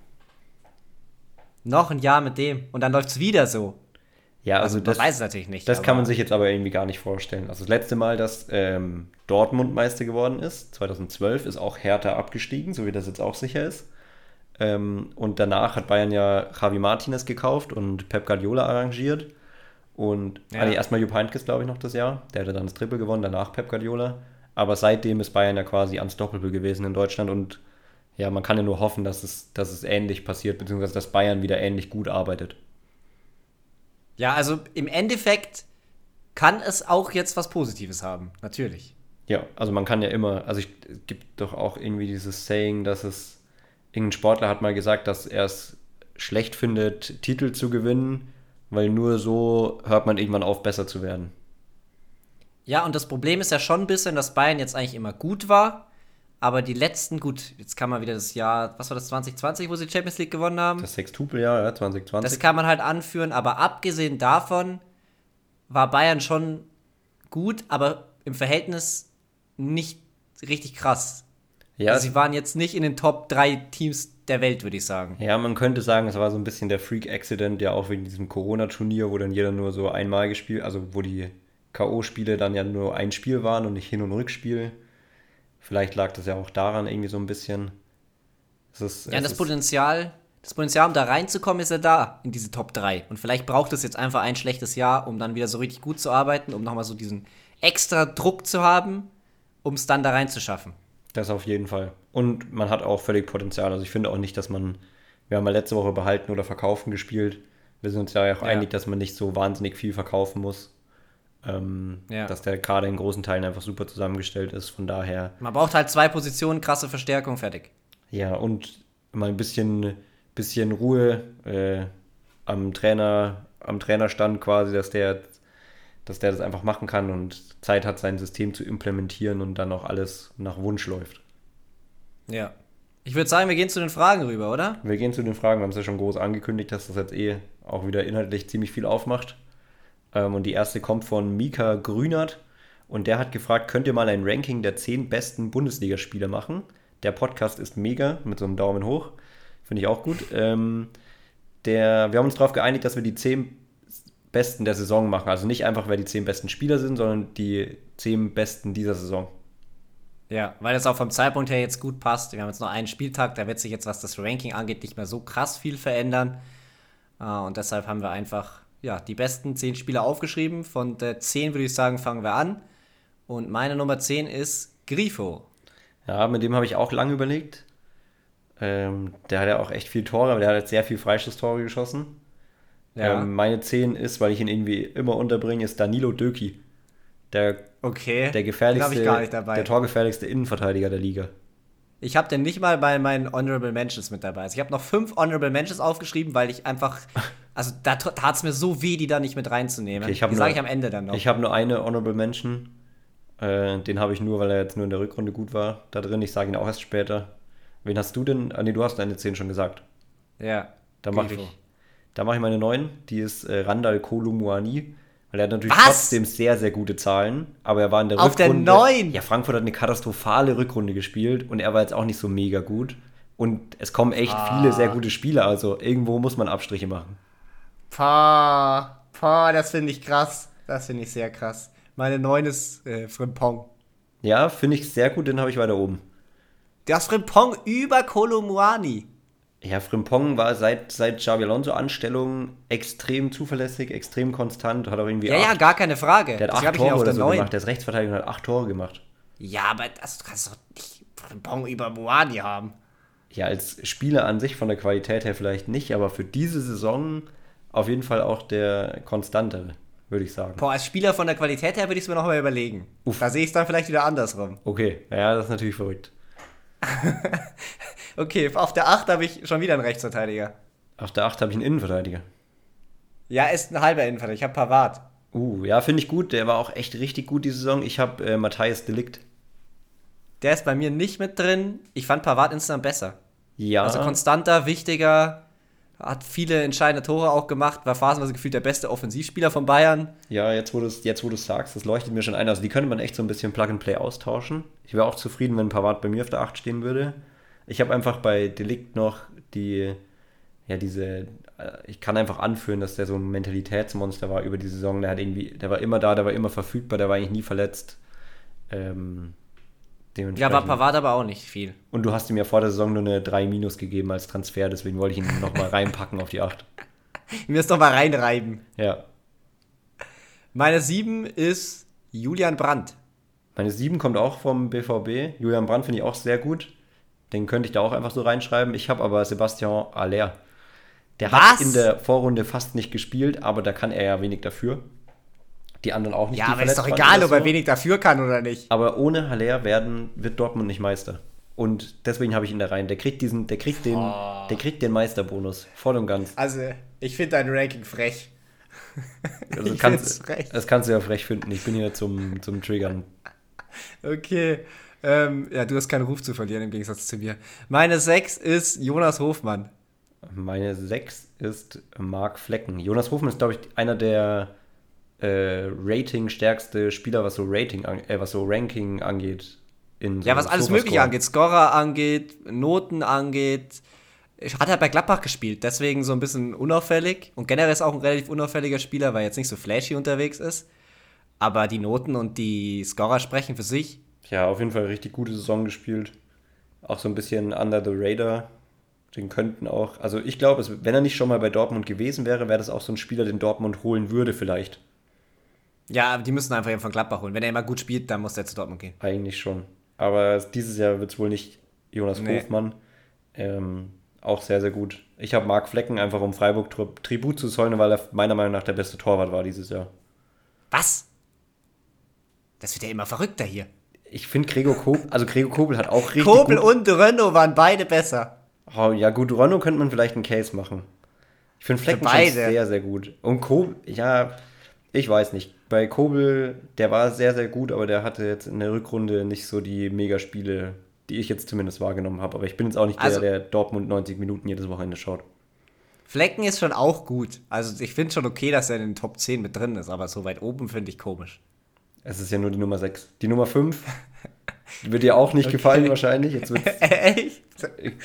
Noch ein Jahr mit dem und dann läuft es wieder so. Ja, Also, also, das, weiß es natürlich nicht. Das kann man sich jetzt aber irgendwie gar nicht vorstellen. Also das letzte Mal, dass ähm, Dortmund Meister geworden ist, 2012, ist auch Hertha abgestiegen, so wie das jetzt auch sicher ist. Ähm, und danach hat Bayern ja Javi Martinez gekauft und Pep Guardiola arrangiert. Und Ja. ah, nee, erstmal Jupp Heynckes, glaube ich, noch das Jahr. Der hatte dann das Triple gewonnen, danach Pep Guardiola. Aber seitdem ist Bayern ja quasi ans Doppelbill gewesen in Deutschland und ja, man kann ja nur hoffen, dass es, dass es ähnlich passiert, beziehungsweise dass Bayern wieder ähnlich gut arbeitet. Ja, also im Endeffekt kann es auch jetzt was Positives haben, natürlich. Ja, also man kann ja immer, also ich, es gibt doch auch irgendwie dieses Saying, dass es, irgendein Sportler hat mal gesagt, dass er es schlecht findet, Titel zu gewinnen, weil nur so hört man irgendwann auf, besser zu werden. Ja, und das Problem ist ja schon ein bisschen, dass Bayern jetzt eigentlich immer gut war, aber die letzten, gut, jetzt kann man wieder das Jahr, was war das, 2020, wo sie Champions League gewonnen haben? Das Sextupeljahr, ja, 2020. Das kann man halt anführen, aber abgesehen davon war Bayern schon gut, aber im Verhältnis nicht richtig krass. ja, Also sie waren jetzt nicht in den Top 3 Teams der Welt, würde ich sagen. ja, man könnte sagen, es war so ein bisschen der Freak-Accident, ja auch wegen diesem Corona-Turnier, wo dann jeder nur so einmal gespielt, also wo die K.O.-Spiele dann ja nur ein Spiel waren und nicht Hin- und Rückspiel. Vielleicht lag das ja auch daran irgendwie so ein bisschen. Es ist, Ja, es das ist- Potenzial, das Potenzial, um da reinzukommen, ist ja da in diese Top 3. Und vielleicht braucht es jetzt einfach ein schlechtes Jahr, um dann wieder so richtig gut zu arbeiten, um nochmal so diesen extra Druck zu haben, um es dann da reinzuschaffen. Das auf jeden Fall. Und man hat auch völlig Potenzial. Also ich finde auch nicht, dass man, wir haben ja letzte Woche behalten oder verkaufen gespielt. Wir sind uns ja auch Ja. einig, dass man nicht so wahnsinnig viel verkaufen muss. Ähm, Ja. Dass der Kader in großen Teilen einfach super zusammengestellt ist. Von daher, Man braucht halt zwei Positionen, krasse Verstärkung, fertig. ja, und mal ein bisschen, bisschen Ruhe äh, am Trainer, am Trainerstand quasi, dass der, dass der das einfach machen kann und Zeit hat, sein System zu implementieren und dann auch alles nach Wunsch läuft. Ja. Ich würde sagen, wir gehen zu den Fragen rüber, oder? Wir gehen zu den Fragen. Wir haben es ja schon groß angekündigt, dass das jetzt eh auch wieder inhaltlich ziemlich viel aufmacht. Ähm, und die erste kommt von Mika Grünert. Und der hat gefragt, könnt ihr mal ein Ranking der 10 besten Bundesligaspieler machen? Der Podcast ist mega, mit so einem Daumen hoch. Finde ich auch gut. Ähm, der, wir haben uns darauf geeinigt, dass wir die 10 besten der Saison machen. Also nicht einfach, wer die 10 besten Spieler sind, sondern die 10 besten dieser Saison. Ja, weil das auch vom Zeitpunkt her jetzt gut passt. Wir haben jetzt noch einen Spieltag, da wird sich jetzt, was das Ranking angeht, nicht mehr so krass viel verändern. Äh, und deshalb haben wir einfach ja, die besten 10 Spieler aufgeschrieben. Von der 10 würde ich sagen, fangen wir an. Und meine Nummer 10 ist Grifo. Ja, mit dem habe ich auch lange überlegt. Ähm, der hat ja auch echt viel Tore, aber der hat jetzt sehr viel Freistoßtore geschossen. Ja. Ähm, meine 10 ist, weil ich ihn irgendwie immer unterbringe, ist Danilo Döki. Der, okay. der gefährlichste, der torgefährlichste Innenverteidiger der Liga. Ich habe den nicht mal bei meinen Honorable Mentions mit dabei. Also ich habe noch fünf Honorable Mentions aufgeschrieben, weil ich einfach, also da tat es mir so weh, die da nicht mit reinzunehmen. Okay, ich die sage ich am Ende dann noch. Ich habe nur eine Honorable Mention. Äh, den habe ich nur, weil er jetzt nur in der Rückrunde gut war, da drin. Ich sage ihn auch erst später. Wen hast du denn? Ah, nee, du hast deine 10 schon gesagt. ja. Da mache ich, da mach ich meine 9. Die ist äh, Randall Kolumuani. Weil er hat natürlich Was? trotzdem sehr, sehr gute Zahlen. Aber er war in der Auf der Rückrunde. 9? Ja, Frankfurt hat eine katastrophale Rückrunde gespielt. Und er war jetzt auch nicht so mega gut. Und es kommen echt Ah. viele sehr gute Spieler. Also irgendwo muss man Abstriche machen. Pah, pah, das finde ich krass. Das finde ich sehr krass. Meine 9 ist äh, Frimpong. Ja, finde ich sehr gut. Den habe ich weiter oben. Das Frimpong über Kolumuani. Ja, Frimpong war seit, seit Xabi Alonso Anstellung extrem zuverlässig, extrem konstant, hat auch irgendwie Ja, ja, acht, gar keine Frage. der hat Deswegen acht Tore oder der so 9. gemacht. Der ist Rechtsverteidiger und hat acht Tore gemacht. Ja, aber das, du kannst doch nicht Frimpong über Muani haben. Ja, als Spieler an sich von der Qualität her vielleicht nicht, aber für diese Saison auf jeden Fall auch der konstantere, würde ich sagen. Boah, als Spieler von der Qualität her würde ich es mir noch mal überlegen. Uff. Da sehe ich es dann vielleicht wieder andersrum. Okay, ja, das ist natürlich verrückt. Okay, auf der 8 habe ich schon wieder einen Rechtsverteidiger. Auf der 8 habe ich einen Innenverteidiger. Ja, ist ein halber Innenverteidiger. Ich habe Pavard. Uh, ja, finde ich gut. Der war auch echt richtig gut diese Saison. Ich habe äh, Matthias Delikt. Der ist bei mir nicht mit drin. Ich fand Pavard insgesamt besser. Ja, Also konstanter, wichtiger, hat viele entscheidende Tore auch gemacht, war phasenweise gefühlt der beste Offensivspieler von Bayern. ja, jetzt wo du es jetzt, wo sagst, das leuchtet mir schon ein. Also die könnte man echt so ein bisschen Plug-and-Play austauschen. Ich wäre auch zufrieden, wenn Pavard bei mir auf der 8 stehen würde. Ich habe einfach bei Delikt noch die, ja, diese, äh, ich kann einfach anführen, dass der so ein Mentalitätsmonster war über die Saison. Der hat irgendwie, der war immer da, der war immer verfügbar, der war eigentlich nie verletzt. Ähm, Ja, war dementsprechend- Pavard aber auch nicht viel. Und du hast ihm ja vor der Saison nur eine 3 Minus gegeben als Transfer, deswegen wollte ich ihn nochmal reinpacken auf die 8. Wir es doch mal reinreiben. Ja. Meine 7 ist Julian Brandt. Meine 7 kommt auch vom BVB. Julian Brandt finde ich auch sehr gut. Den könnte ich da auch einfach so reinschreiben. Ich habe aber Sebastian Aller. Der Was? hat in der Vorrunde fast nicht gespielt, aber da kann er ja wenig dafür. Die anderen auch nicht. Ja, aber ist doch egal, ob er so. wenig dafür kann oder nicht. Aber ohne Haller werden, wird Dortmund nicht Meister. Und deswegen habe ich ihn da rein. Der kriegt diesen, der kriegt den, Oh. der kriegt den Meisterbonus. Voll und ganz. Also, ich finde dein Ranking frech. Also ich kannst, frech. das kannst du ja frech finden. Ich bin hier zum, zum Triggern. Okay. Ähm, ja, du hast keinen Ruf zu verlieren im Gegensatz zu mir. Meine 6 ist Jonas Hofmann. Meine 6 ist Marc Flecken. Jonas Hofmann ist, glaube ich, einer der äh, ratingstärkste Spieler, was so Rating, äh, was so Ranking angeht. In so Ja, was alles. Mögliche angeht. Scorer angeht, Noten angeht. Ich hat er bei Gladbach gespielt, deswegen so ein bisschen unauffällig. Und generell ist auch ein relativ unauffälliger Spieler, weil er jetzt nicht so flashy unterwegs ist. Aber die Noten und die Scorer sprechen für sich. Ja, auf jeden Fall richtig gute Saison gespielt. Auch so ein bisschen under the radar. Den könnten auch, also ich glaube, wenn er nicht schon mal bei Dortmund gewesen wäre, wäre das auch so ein Spieler, den Dortmund holen würde vielleicht. Ja, die müssen einfach von Gladbach holen. Wenn er immer gut spielt, dann muss er zu Dortmund gehen. Eigentlich schon. Aber dieses Jahr wird es wohl nicht Jonas Nee. Hofmann. Ähm, auch sehr, sehr gut. Ich habe Marc Flecken einfach um Freiburg Tri Tribut zu zollen, weil er meiner Meinung nach der beste Torwart war dieses Jahr. Was? Das wird ja immer verrückter hier. Ich finde Gregor Kobel, also Gregor Kobel hat auch richtig Kobel und Renault waren beide besser. Oh, ja gut, Ronno könnte man vielleicht einen Case machen. Ich finde Flecken schon sehr, sehr gut. Und Kobel, ja, ich weiß nicht. Bei Kobel, der war sehr, sehr gut, aber der hatte jetzt in der Rückrunde nicht so die Megaspiele, die ich jetzt zumindest wahrgenommen habe. Aber ich bin jetzt auch nicht Also- der, der Dortmund 90 Minuten jedes Wochenende schaut. Flecken ist schon auch gut. Also ich finde schon okay, dass er in den Top 10 mit drin ist, aber so weit oben finde ich komisch. Es ist ja nur die Nummer 6. Die Nummer 5 wird dir auch nicht gefallen wahrscheinlich. Jetzt Echt?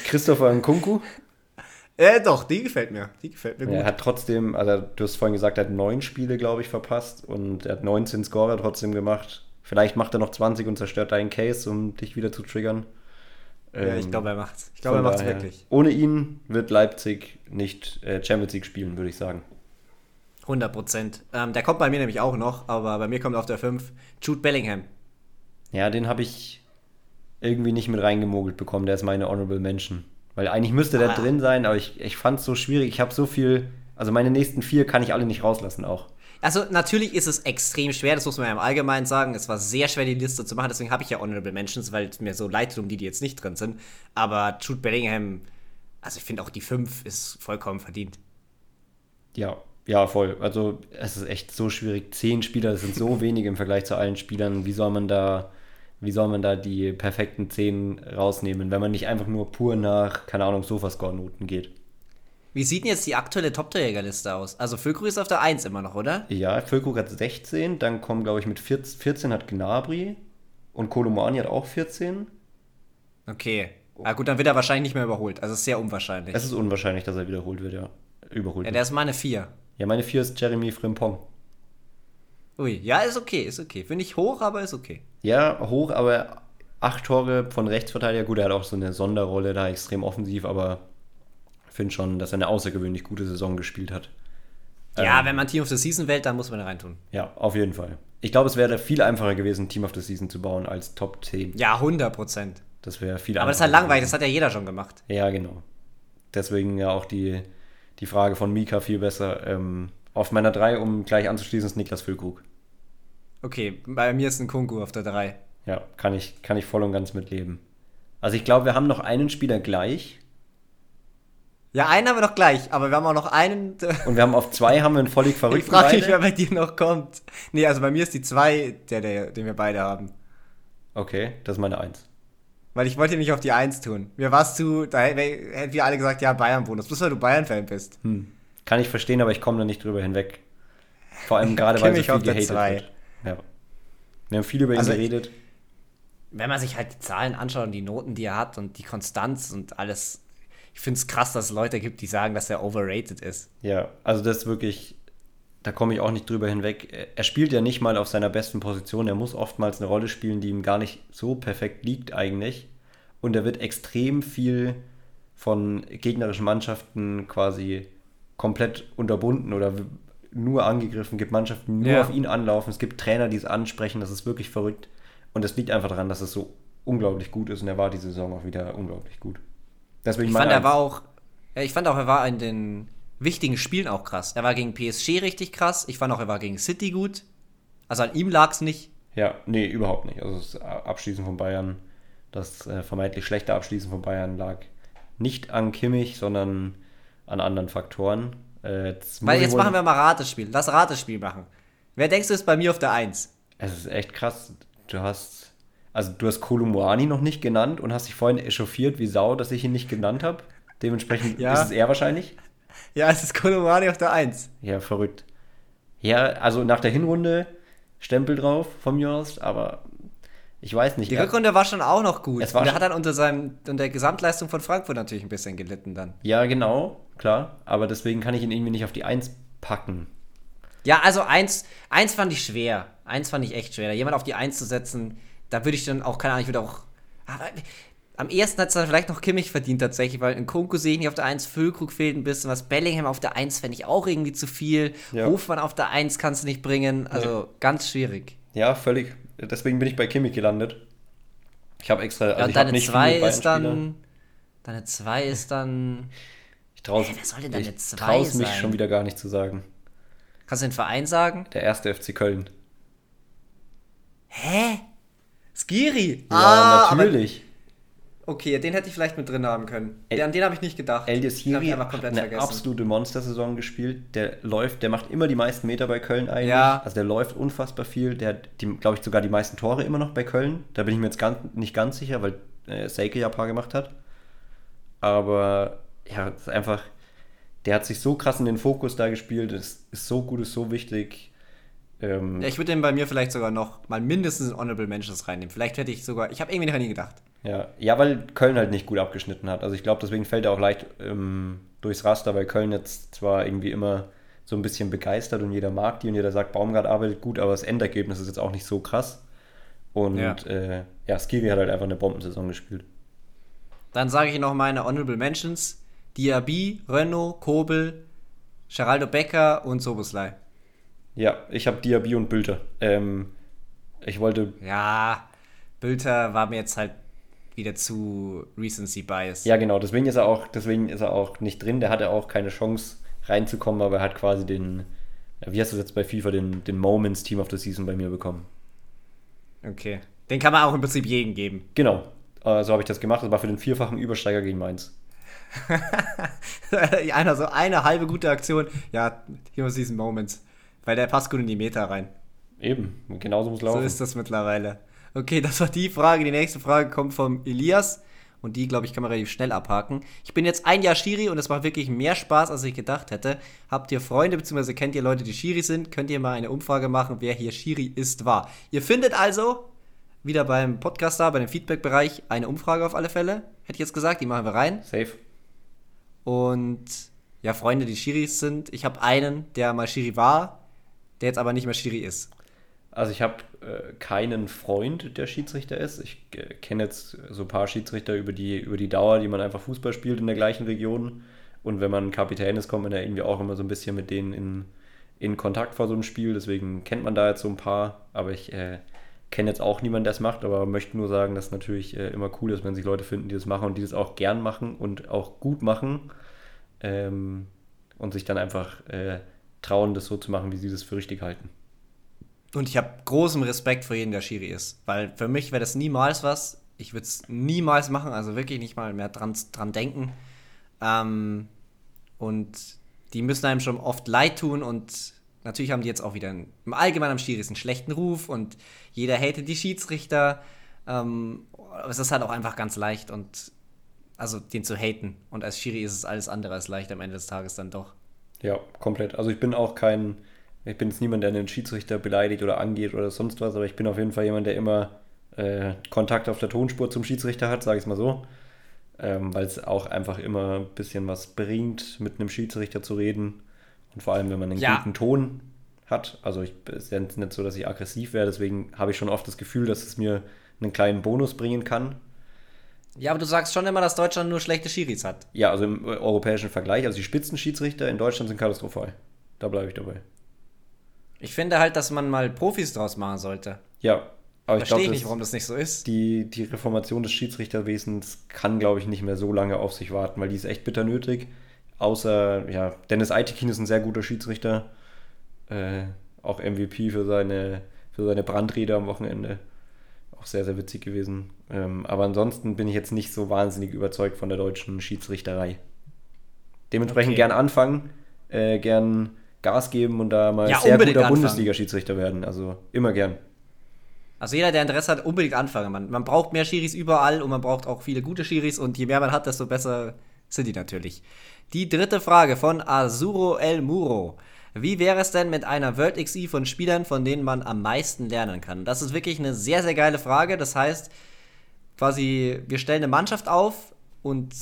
Christopher Nkunku. Äh, doch, die gefällt mir. Die gefällt mir gut. Er hat trotzdem, also du hast vorhin gesagt, er hat neun Spiele, glaube ich, verpasst und er hat 19 Scorer trotzdem gemacht. Vielleicht macht er noch 20 und zerstört deinen Case, um dich wieder zu triggern. ja, Ähm, ich glaube, er macht's. Ich glaube, er macht's daher, wirklich. Ohne ihn wird Leipzig nicht äh, Champions League spielen, würde ich sagen. 100 Prozent. Ähm, der kommt bei mir nämlich auch noch, aber bei mir kommt auf der 5 Jude Bellingham. Ja, den habe ich irgendwie nicht mit reingemogelt bekommen. Der ist meine Honorable Mention. Weil eigentlich müsste der Ah. drin sein, aber ich, ich fand es so schwierig. Ich habe so viel, also meine nächsten vier kann ich alle nicht rauslassen auch. Also natürlich ist es extrem schwer, das muss man ja im Allgemeinen sagen. Es war sehr schwer, die Liste zu machen, deswegen habe ich ja Honorable Mentions, weil es mir so leid tut um die, die jetzt nicht drin sind. Aber Jude Bellingham, also ich finde auch die 5 ist vollkommen verdient. Ja, ja, voll. Also es ist echt so schwierig. Zehn Spieler, das sind so wenige im Vergleich zu allen Spielern. Wie soll man da, wie soll man da die perfekten zehn rausnehmen, wenn man nicht einfach nur pur nach, keine Ahnung, Sofascore-Noten geht? Wie sieht denn jetzt die aktuelle Top-Torjägerliste aus? Also Füllkrug ist auf der 1 immer noch, oder? Ja, Füllkrug hat 16, dann kommen, glaube ich, mit 14, 14 hat Gnabry und Kolomani hat auch 14. Okay. Ah gut, dann wird er wahrscheinlich nicht mehr überholt. Also ist sehr unwahrscheinlich. Es ist unwahrscheinlich, dass er wiederholt wird, ja. Überholt ja, wird. der ist meine 4. Ja, meine 4 ist Jeremy Frimpong. Ui, ja, ist okay, ist okay. Finde ich hoch, aber ist okay. Ja, hoch, aber acht Tore von Rechtsverteidiger. Gut, er hat auch so eine Sonderrolle da, extrem offensiv, aber finde schon, dass er eine außergewöhnlich gute Saison gespielt hat. Ja, Ähm, wenn man Team of the Season wählt, dann muss man da reintun. Ja, auf jeden Fall. Ich glaube, es wäre viel einfacher gewesen, Team of the Season zu bauen als Top 10. Ja, 100 Prozent. Das wäre viel Aber das ist halt langweilig, das hat ja jeder schon gemacht. Ja, genau. Deswegen ja auch die, die Frage von Mika viel besser. Ähm, auf meiner 3, um gleich anzuschließen, ist Niklas Füllkrug. Okay, bei mir ist ein Kunku auf der 3. Ja, kann ich, kann ich voll und ganz mitleben. Also ich glaube, wir haben noch einen Spieler gleich Ja, einen haben wir noch gleich, aber wir haben auch noch einen. und wir haben auf zwei haben wir einen völlig Ich verrückten frage mich, wer bei dir noch kommt. Nee, also bei mir ist die 2 der, der, den wir beide haben. Okay, das ist meine 1. Weil ich wollte nicht auf die 1 tun. Mir warst du, da hätten hätten wir alle gesagt, ja, Bayern-Bonus. Bloß weil du Bayern-Fan bist. Hm. Kann ich verstehen, aber ich komme da nicht drüber hinweg. Vor allem gerade, weil so viel gehatet wird. Ja. Wir haben viel über ihn Also- geredet. Wenn man sich halt die Zahlen anschaut und die Noten, die er hat und die Konstanz und alles. Ich finde es krass, dass es Leute gibt, die sagen, dass er overrated ist. Ja, also das ist wirklich, da komme ich auch nicht drüber hinweg. Er spielt ja nicht mal auf seiner besten Position. Er muss oftmals eine Rolle spielen, die ihm gar nicht so perfekt liegt eigentlich. Und er wird extrem viel von gegnerischen Mannschaften quasi komplett unterbunden oder nur angegriffen. gibt Mannschaften, die nur Ja. auf ihn anlaufen. Es gibt Trainer, die es ansprechen. Das ist wirklich verrückt. Und das liegt einfach daran, dass es so unglaublich gut ist. Und er war diese Saison auch wieder unglaublich gut. Deswegen Ich fand, er war auch, ja, ich fand auch, er war in den wichtigen Spielen auch krass. Er war gegen PSG richtig krass. Ich fand auch, er war gegen City gut. Also an ihm lag es nicht. Ja, nee, überhaupt nicht. Also das Abschließen von Bayern, das äh, vermeintlich schlechte Abschließen von Bayern lag nicht an Kimmich, sondern an anderen Faktoren. Äh, Weil jetzt machen wir mal Ratespiel. Lass Ratespiel machen. Wer denkst du ist bei mir auf der 1? Es ist echt krass. Du hast, also du hast Kolumuani noch nicht genannt und hast dich vorhin echauffiert wie Sau, dass ich ihn nicht genannt habe. Dementsprechend ja. ist es er wahrscheinlich. Ja, es ist Kolumuani auf der 1. Ja, verrückt. Ja, also nach der Hinrunde Stempel drauf von mir aus, aber ich weiß nicht. Die Rückrunde war schon auch noch gut. Es war und er hat dann unter, seinem, unter der Gesamtleistung von Frankfurt natürlich ein bisschen gelitten dann. Ja, genau, klar. Aber deswegen kann ich ihn irgendwie nicht auf die 1 packen. Ja, also 1, 1 fand ich schwer. 1 fand ich echt schwer. Jemand auf die 1 zu setzen, da würde ich dann auch, keine Ahnung, ich würde auch. Aber, am ersten hat es dann vielleicht noch Kimmich verdient tatsächlich, weil in Kunku sehe ich nicht auf der 1, Füllkrug fehlt ein bisschen was, Bellingham auf der 1 fände ich auch irgendwie zu viel, ja. Hofmann auf der 1 kannst du nicht bringen, also nee. ganz schwierig. Ja, völlig. Deswegen bin ich bei Kimmich gelandet. Ich habe extra, also ja, ich deine nicht 2 ist dann, deine 2 ist dann, ich traue es mich schon wieder gar nicht zu sagen. Kannst du den Verein sagen? Der erste FC Köln. Hä? Skiri? Ja, ah, natürlich. Okay, den hätte ich vielleicht mit drin haben können. El an den habe ich nicht gedacht. Eldis Hiri hat eine vergessen. absolute Monstersaison gespielt. Der läuft, der macht immer die meisten Meter bei Köln eigentlich. Ja. Also der läuft unfassbar viel. Der hat, glaube ich, sogar die meisten Tore immer noch bei Köln. Da bin ich mir jetzt ganz, nicht ganz sicher, weil äh, Seike ja ein paar gemacht hat. Aber ja, ist einfach, der hat sich so krass in den Fokus da gespielt. Das ist so gut, ist so wichtig. Ähm, ja, ich würde den bei mir vielleicht sogar noch mal mindestens in Honorable Mentions reinnehmen. Vielleicht hätte ich sogar, ich habe irgendwie nicht an ihn gedacht. Ja, ja, weil Köln halt nicht gut abgeschnitten hat. Also ich glaube, deswegen fällt er auch leicht ähm, durchs Raster, weil Köln jetzt zwar irgendwie immer so ein bisschen begeistert und jeder mag die und jeder sagt, Baumgart arbeitet gut, aber das Endergebnis ist jetzt auch nicht so krass. Und ja, äh, ja Skiri hat halt einfach eine Bombensaison gespielt. Dann sage ich noch meine Honorable Mentions. Diaby, Renault, Kobel, Geraldo Becker und Soboslai. Ja, ich habe Diaby und Bülter. Ähm, ich wollte. Ja, Bülter war mir jetzt halt wieder zu Recency Bias. Ja, genau, deswegen ist er auch, deswegen ist er auch nicht drin. Der hatte auch keine Chance reinzukommen, aber er hat quasi den, wie hast du jetzt bei FIFA, den, den Moments Team of the Season bei mir bekommen. Okay. Den kann man auch im Prinzip jeden geben. Genau. Äh, so habe ich das gemacht. Das war für den vierfachen Übersteiger gegen Mainz. Einer so eine halbe gute Aktion. Ja, hier muss diesen Moments. Weil der passt gut in die Meter rein. Eben, genauso muss laufen. So ist das mittlerweile. Okay, das war die Frage. Die nächste Frage kommt vom Elias. Und die, glaube ich, kann man relativ schnell abhaken. Ich bin jetzt ein Jahr Schiri und es macht wirklich mehr Spaß, als ich gedacht hätte. Habt ihr Freunde bzw. kennt ihr Leute, die Schiri sind? Könnt ihr mal eine Umfrage machen, wer hier Schiri ist, war. Ihr findet also wieder beim Podcast da, bei dem Feedback-Bereich, eine Umfrage auf alle Fälle. Hätte ich jetzt gesagt, die machen wir rein. Safe. Und ja, Freunde, die Schiris sind. Ich habe einen, der mal Schiri war, der jetzt aber nicht mehr Schiri ist. Also ich habe äh, keinen Freund, der Schiedsrichter ist. Ich äh, kenne jetzt so ein paar Schiedsrichter über die, über die Dauer, die man einfach Fußball spielt in der gleichen Region. Und wenn man Kapitän ist, kommt man ja irgendwie auch immer so ein bisschen mit denen in, in Kontakt vor so einem Spiel. Deswegen kennt man da jetzt so ein paar. Aber ich äh, kenne jetzt auch niemanden, der es macht. Aber möchte nur sagen, dass es natürlich äh, immer cool ist, wenn sich Leute finden, die das machen und die das auch gern machen und auch gut machen. Ähm, und sich dann einfach äh, trauen, das so zu machen, wie sie das für richtig halten. Und ich habe großen Respekt vor jedem, der Schiri ist. Weil für mich wäre das niemals was. Ich würde es niemals machen, also wirklich nicht mal mehr dran, dran denken. Ähm, und die müssen einem schon oft leid tun und natürlich haben die jetzt auch wieder einen, im Allgemeinen am Schiri einen schlechten Ruf und jeder hatet die Schiedsrichter. Ähm, aber es ist halt auch einfach ganz leicht und also den zu haten. Und als Schiri ist es alles andere als leicht am Ende des Tages dann doch. Ja, komplett. Also ich bin auch kein ich bin jetzt niemand, der einen Schiedsrichter beleidigt oder angeht oder sonst was, aber ich bin auf jeden Fall jemand, der immer äh, Kontakt auf der Tonspur zum Schiedsrichter hat, sage ich es mal so. Ähm, weil es auch einfach immer ein bisschen was bringt, mit einem Schiedsrichter zu reden. Und vor allem, wenn man einen ja. guten Ton hat. Also ich es ist ja nicht so, dass ich aggressiv wäre, deswegen habe ich schon oft das Gefühl, dass es mir einen kleinen Bonus bringen kann. Ja, aber du sagst schon immer, dass Deutschland nur schlechte Schiris hat. Ja, also im europäischen Vergleich, also die Spitzenschiedsrichter in Deutschland sind katastrophal. Da bleibe ich dabei. Ich finde halt, dass man mal Profis draus machen sollte. Ja, aber ich Verstehe ich nicht, warum das nicht so ist. Die, die Reformation des Schiedsrichterwesens kann, glaube ich, nicht mehr so lange auf sich warten, weil die ist echt bitter nötig. Außer, ja, Dennis Eitekin ist ein sehr guter Schiedsrichter. Äh, auch MVP für seine für seine Brandrede am Wochenende. Auch sehr, sehr witzig gewesen. Ähm, aber ansonsten bin ich jetzt nicht so wahnsinnig überzeugt von der deutschen Schiedsrichterei. Dementsprechend Okay. gern anfangen, äh, gern Gas geben und da mal Ja, sehr guter. Bundesliga-Schiedsrichter werden. Also immer gern. Also jeder, der Interesse hat, unbedingt anfangen. Man, man braucht mehr Schiris überall und man braucht auch viele gute Schiris und je mehr man hat, desto besser sind die natürlich. Die dritte Frage von Azuro El Muro. Wie wäre es denn mit einer World XI von Spielern, von denen man am meisten lernen kann? Das ist wirklich eine sehr, sehr geile Frage. Das heißt, quasi, wir stellen eine Mannschaft auf und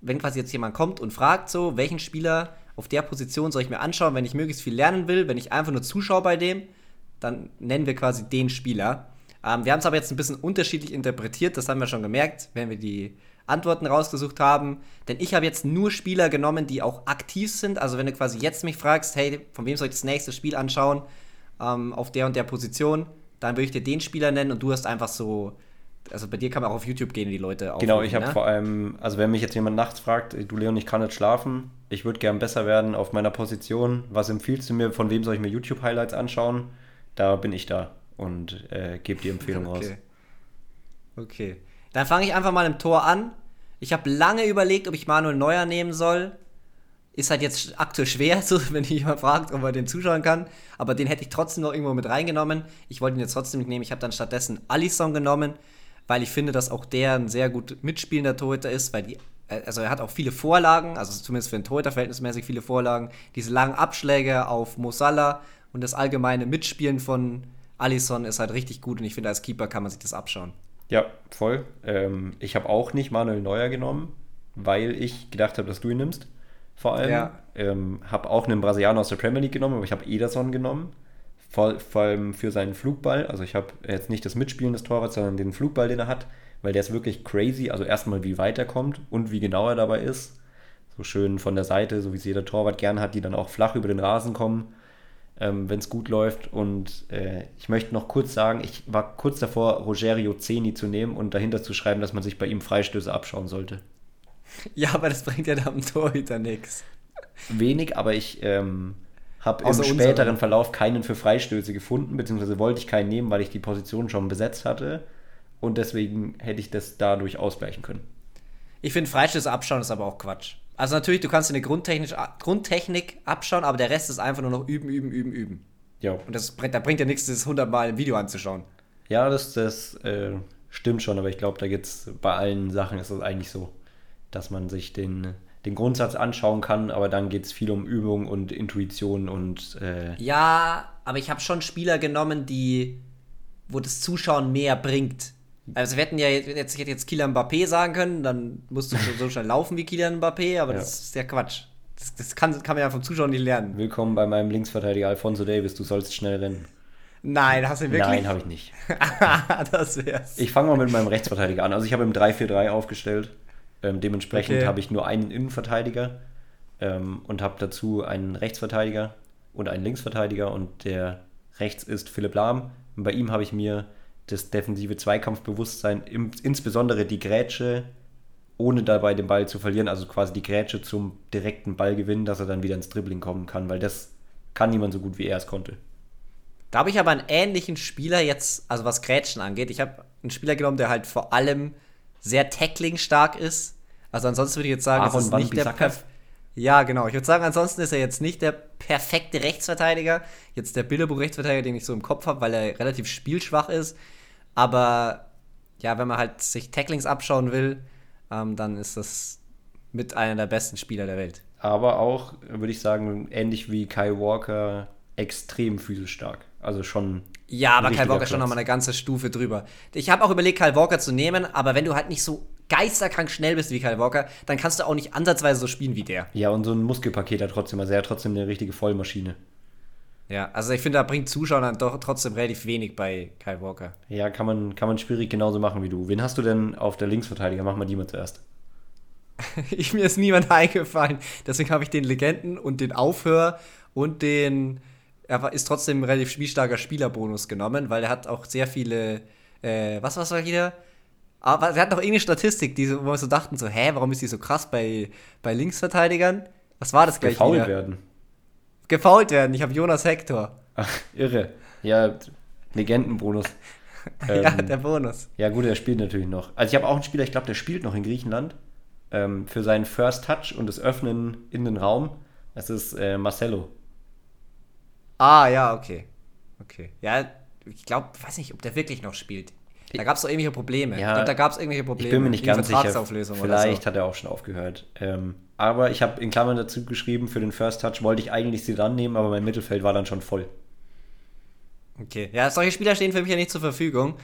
wenn quasi jetzt jemand kommt und fragt so, welchen Spieler auf der Position soll ich mir anschauen, wenn ich möglichst viel lernen will, wenn ich einfach nur zuschaue bei dem, dann nennen wir quasi den Spieler. Ähm, wir haben es aber jetzt ein bisschen unterschiedlich interpretiert, das haben wir schon gemerkt, wenn wir die Antworten rausgesucht haben. Denn ich habe jetzt nur Spieler genommen, die auch aktiv sind. Also wenn du quasi jetzt mich fragst, hey, von wem soll ich das nächste Spiel anschauen, ähm, auf der und der Position, dann würde ich dir den Spieler nennen und du hast einfach so, also bei dir kann man auch auf YouTube gehen, die Leute Genau, aufrufen, ich habe ne? vor allem, also wenn mich jetzt jemand nachts fragt, du Leon, ich kann nicht schlafen, ich würde gern besser werden auf meiner Position, was empfiehlst du mir, von wem soll ich mir YouTube-Highlights anschauen? Da bin ich da und äh, gebe die Empfehlung raus. Okay. Okay. Dann fange ich einfach mal im Tor an. Ich habe lange überlegt, ob ich Manuel Neuer nehmen soll. Ist halt jetzt aktuell schwer, so, wenn jemand fragt, ob er den zuschauen kann. Aber den hätte ich trotzdem noch irgendwo mit reingenommen. Ich wollte ihn jetzt trotzdem nicht nehmen. Ich habe dann stattdessen Alisson genommen, weil ich finde, dass auch der ein sehr gut mitspielender Torhüter ist, weil die, äh, also er hat auch viele Vorlagen, also zumindest für einen Torhüter verhältnismäßig viele Vorlagen. Diese langen Abschläge auf Mosala und das allgemeine Mitspielen von Alisson ist halt richtig gut und ich finde, als Keeper kann man sich das abschauen. Ja, voll. Ähm, ich habe auch nicht Manuel Neuer genommen, weil ich gedacht habe, dass du ihn nimmst. Vor allem. Ja. Ähm, habe auch einen Brasilianer aus der Premier League genommen, aber ich habe Ederson genommen. Vor, vor allem für seinen Flugball. Also ich habe jetzt nicht das Mitspielen des Torwarts, sondern den Flugball, den er hat, weil der ist wirklich crazy. Also erstmal, wie weit er kommt und wie genau er dabei ist. So schön von der Seite, so wie es jeder Torwart gern hat, die dann auch flach über den Rasen kommen, ähm, wenn es gut läuft. Und äh, ich möchte noch kurz sagen, ich war kurz davor, Rogerio Zeni zu nehmen und dahinter zu schreiben, dass man sich bei ihm Freistöße abschauen sollte. Ja, aber das bringt ja dem Torhüter nichts. Wenig, aber ich ähm, habe im späteren unseren. Verlauf keinen für Freistöße gefunden, beziehungsweise wollte ich keinen nehmen, weil ich die Position schon besetzt hatte. Und deswegen hätte ich das dadurch ausgleichen können. Ich finde, Freistöße abschauen ist aber auch Quatsch. Also natürlich, du kannst dir eine Grundtechnik abschauen, aber der Rest ist einfach nur noch üben, üben, üben, üben. Ja, Und das bringt, da bringt ja nichts, das 100 Mal im Video anzuschauen. ja das, das äh, stimmt schon, aber ich glaube, da gibt es bei allen Sachen ist es eigentlich so, dass man sich den, den Grundsatz anschauen kann, aber dann geht es viel um Übung und Intuition und äh, Ja, aber ich habe schon Spieler genommen, die, wo das Zuschauen mehr bringt. Also wir hätten ja jetzt, ich hätte jetzt Kylian Mbappé sagen können, dann musst du so schnell laufen wie Kylian Mbappé, aber Ja. das ist ja Quatsch. Das, das kann, kann man ja vom Zuschauen nicht lernen. willkommen bei meinem Linksverteidiger Alfonso Davis, du sollst schnell rennen. Nein, hast du ihn wirklich? Nein, habe ich nicht. das wär's. Ich fange mal mit meinem Rechtsverteidiger an. Also ich habe im 3-4-3 aufgestellt. Ähm, dementsprechend Okay. habe ich nur einen Innenverteidiger ähm, und habe dazu einen Rechtsverteidiger und einen Linksverteidiger und der rechts ist Philipp Lahm. Und bei ihm habe ich mir das defensive Zweikampfbewusstsein, im, insbesondere die Grätsche, ohne dabei den Ball zu verlieren, also quasi die Grätsche zum direkten Ballgewinn, dass er dann wieder ins Dribbling kommen kann, weil das kann niemand so gut wie er es konnte. Da habe ich aber einen ähnlichen Spieler jetzt, also was Grätschen angeht. Ich habe einen Spieler genommen, der halt vor allem sehr tackling-stark ist. Also ansonsten würde ich jetzt sagen, Aaron ist nicht der? Perf Ja, genau. Ich würde sagen, ansonsten ist er jetzt nicht der perfekte Rechtsverteidiger. Jetzt der Bilderbuch-Rechtsverteidiger, den ich so im Kopf habe, weil er relativ spielschwach ist. Aber ja, wenn man halt sich Tacklings abschauen will, ähm, dann ist das mit einer der besten Spieler der Welt. aber auch, würde ich sagen, ähnlich wie Kai Walker, extrem physisch stark. Also schon. Ja, aber Kyle Walker ist schon nochmal eine ganze Stufe drüber. Ich habe auch überlegt, Kyle Walker zu nehmen, aber wenn du halt nicht so geisterkrank schnell bist wie Kyle Walker, dann kannst du auch nicht ansatzweise so spielen wie der. Ja, und so ein Muskelpaket hat trotzdem, also er hat trotzdem eine richtige Vollmaschine. Ja, also ich finde, da bringt Zuschauer dann doch trotzdem relativ wenig bei Kyle Walker. Ja, kann man, kann man schwierig genauso machen wie du. Wen hast du denn auf der Linksverteidiger? Mach mal die mal zuerst. ich, mir ist niemand eingefallen. Deswegen habe ich den Legenden und den Aufhör und den. Er ist trotzdem ein relativ spielstarker Spielerbonus genommen, weil er hat auch sehr viele. Äh, was was war hier? Aber er hat noch irgendeine Statistik, die, so- wo wir so dachten, so, hä, warum ist die so krass bei, bei Linksverteidigern? Was war das gleich Gefault wieder? werden. Gefault werden. Ich habe Jonas Hector. Ach, irre. Ja, Legendenbonus. ja, Ähm, der Bonus. Ja, gut, er spielt natürlich noch. Also ich habe auch einen Spieler, ich glaube, der spielt noch in Griechenland. Ähm, für seinen First Touch und das Öffnen in den Raum. Das ist äh, Marcelo. Ah, ja, okay. Okay. Ja, ich glaube, weiß nicht, ob der wirklich noch spielt. Da gab es doch irgendwelche Probleme. Ja, ich glaube, da gab es irgendwelche Probleme. Ich bin mir nicht ganz sicher. Vielleicht oder hat er auch schon aufgehört. Ähm, aber ich habe in Klammern dazu geschrieben, für den First Touch wollte ich eigentlich sie dann nehmen, aber mein Mittelfeld war dann schon voll. so. Okay. Ja, solche Spieler stehen für mich ja nicht zur Verfügung.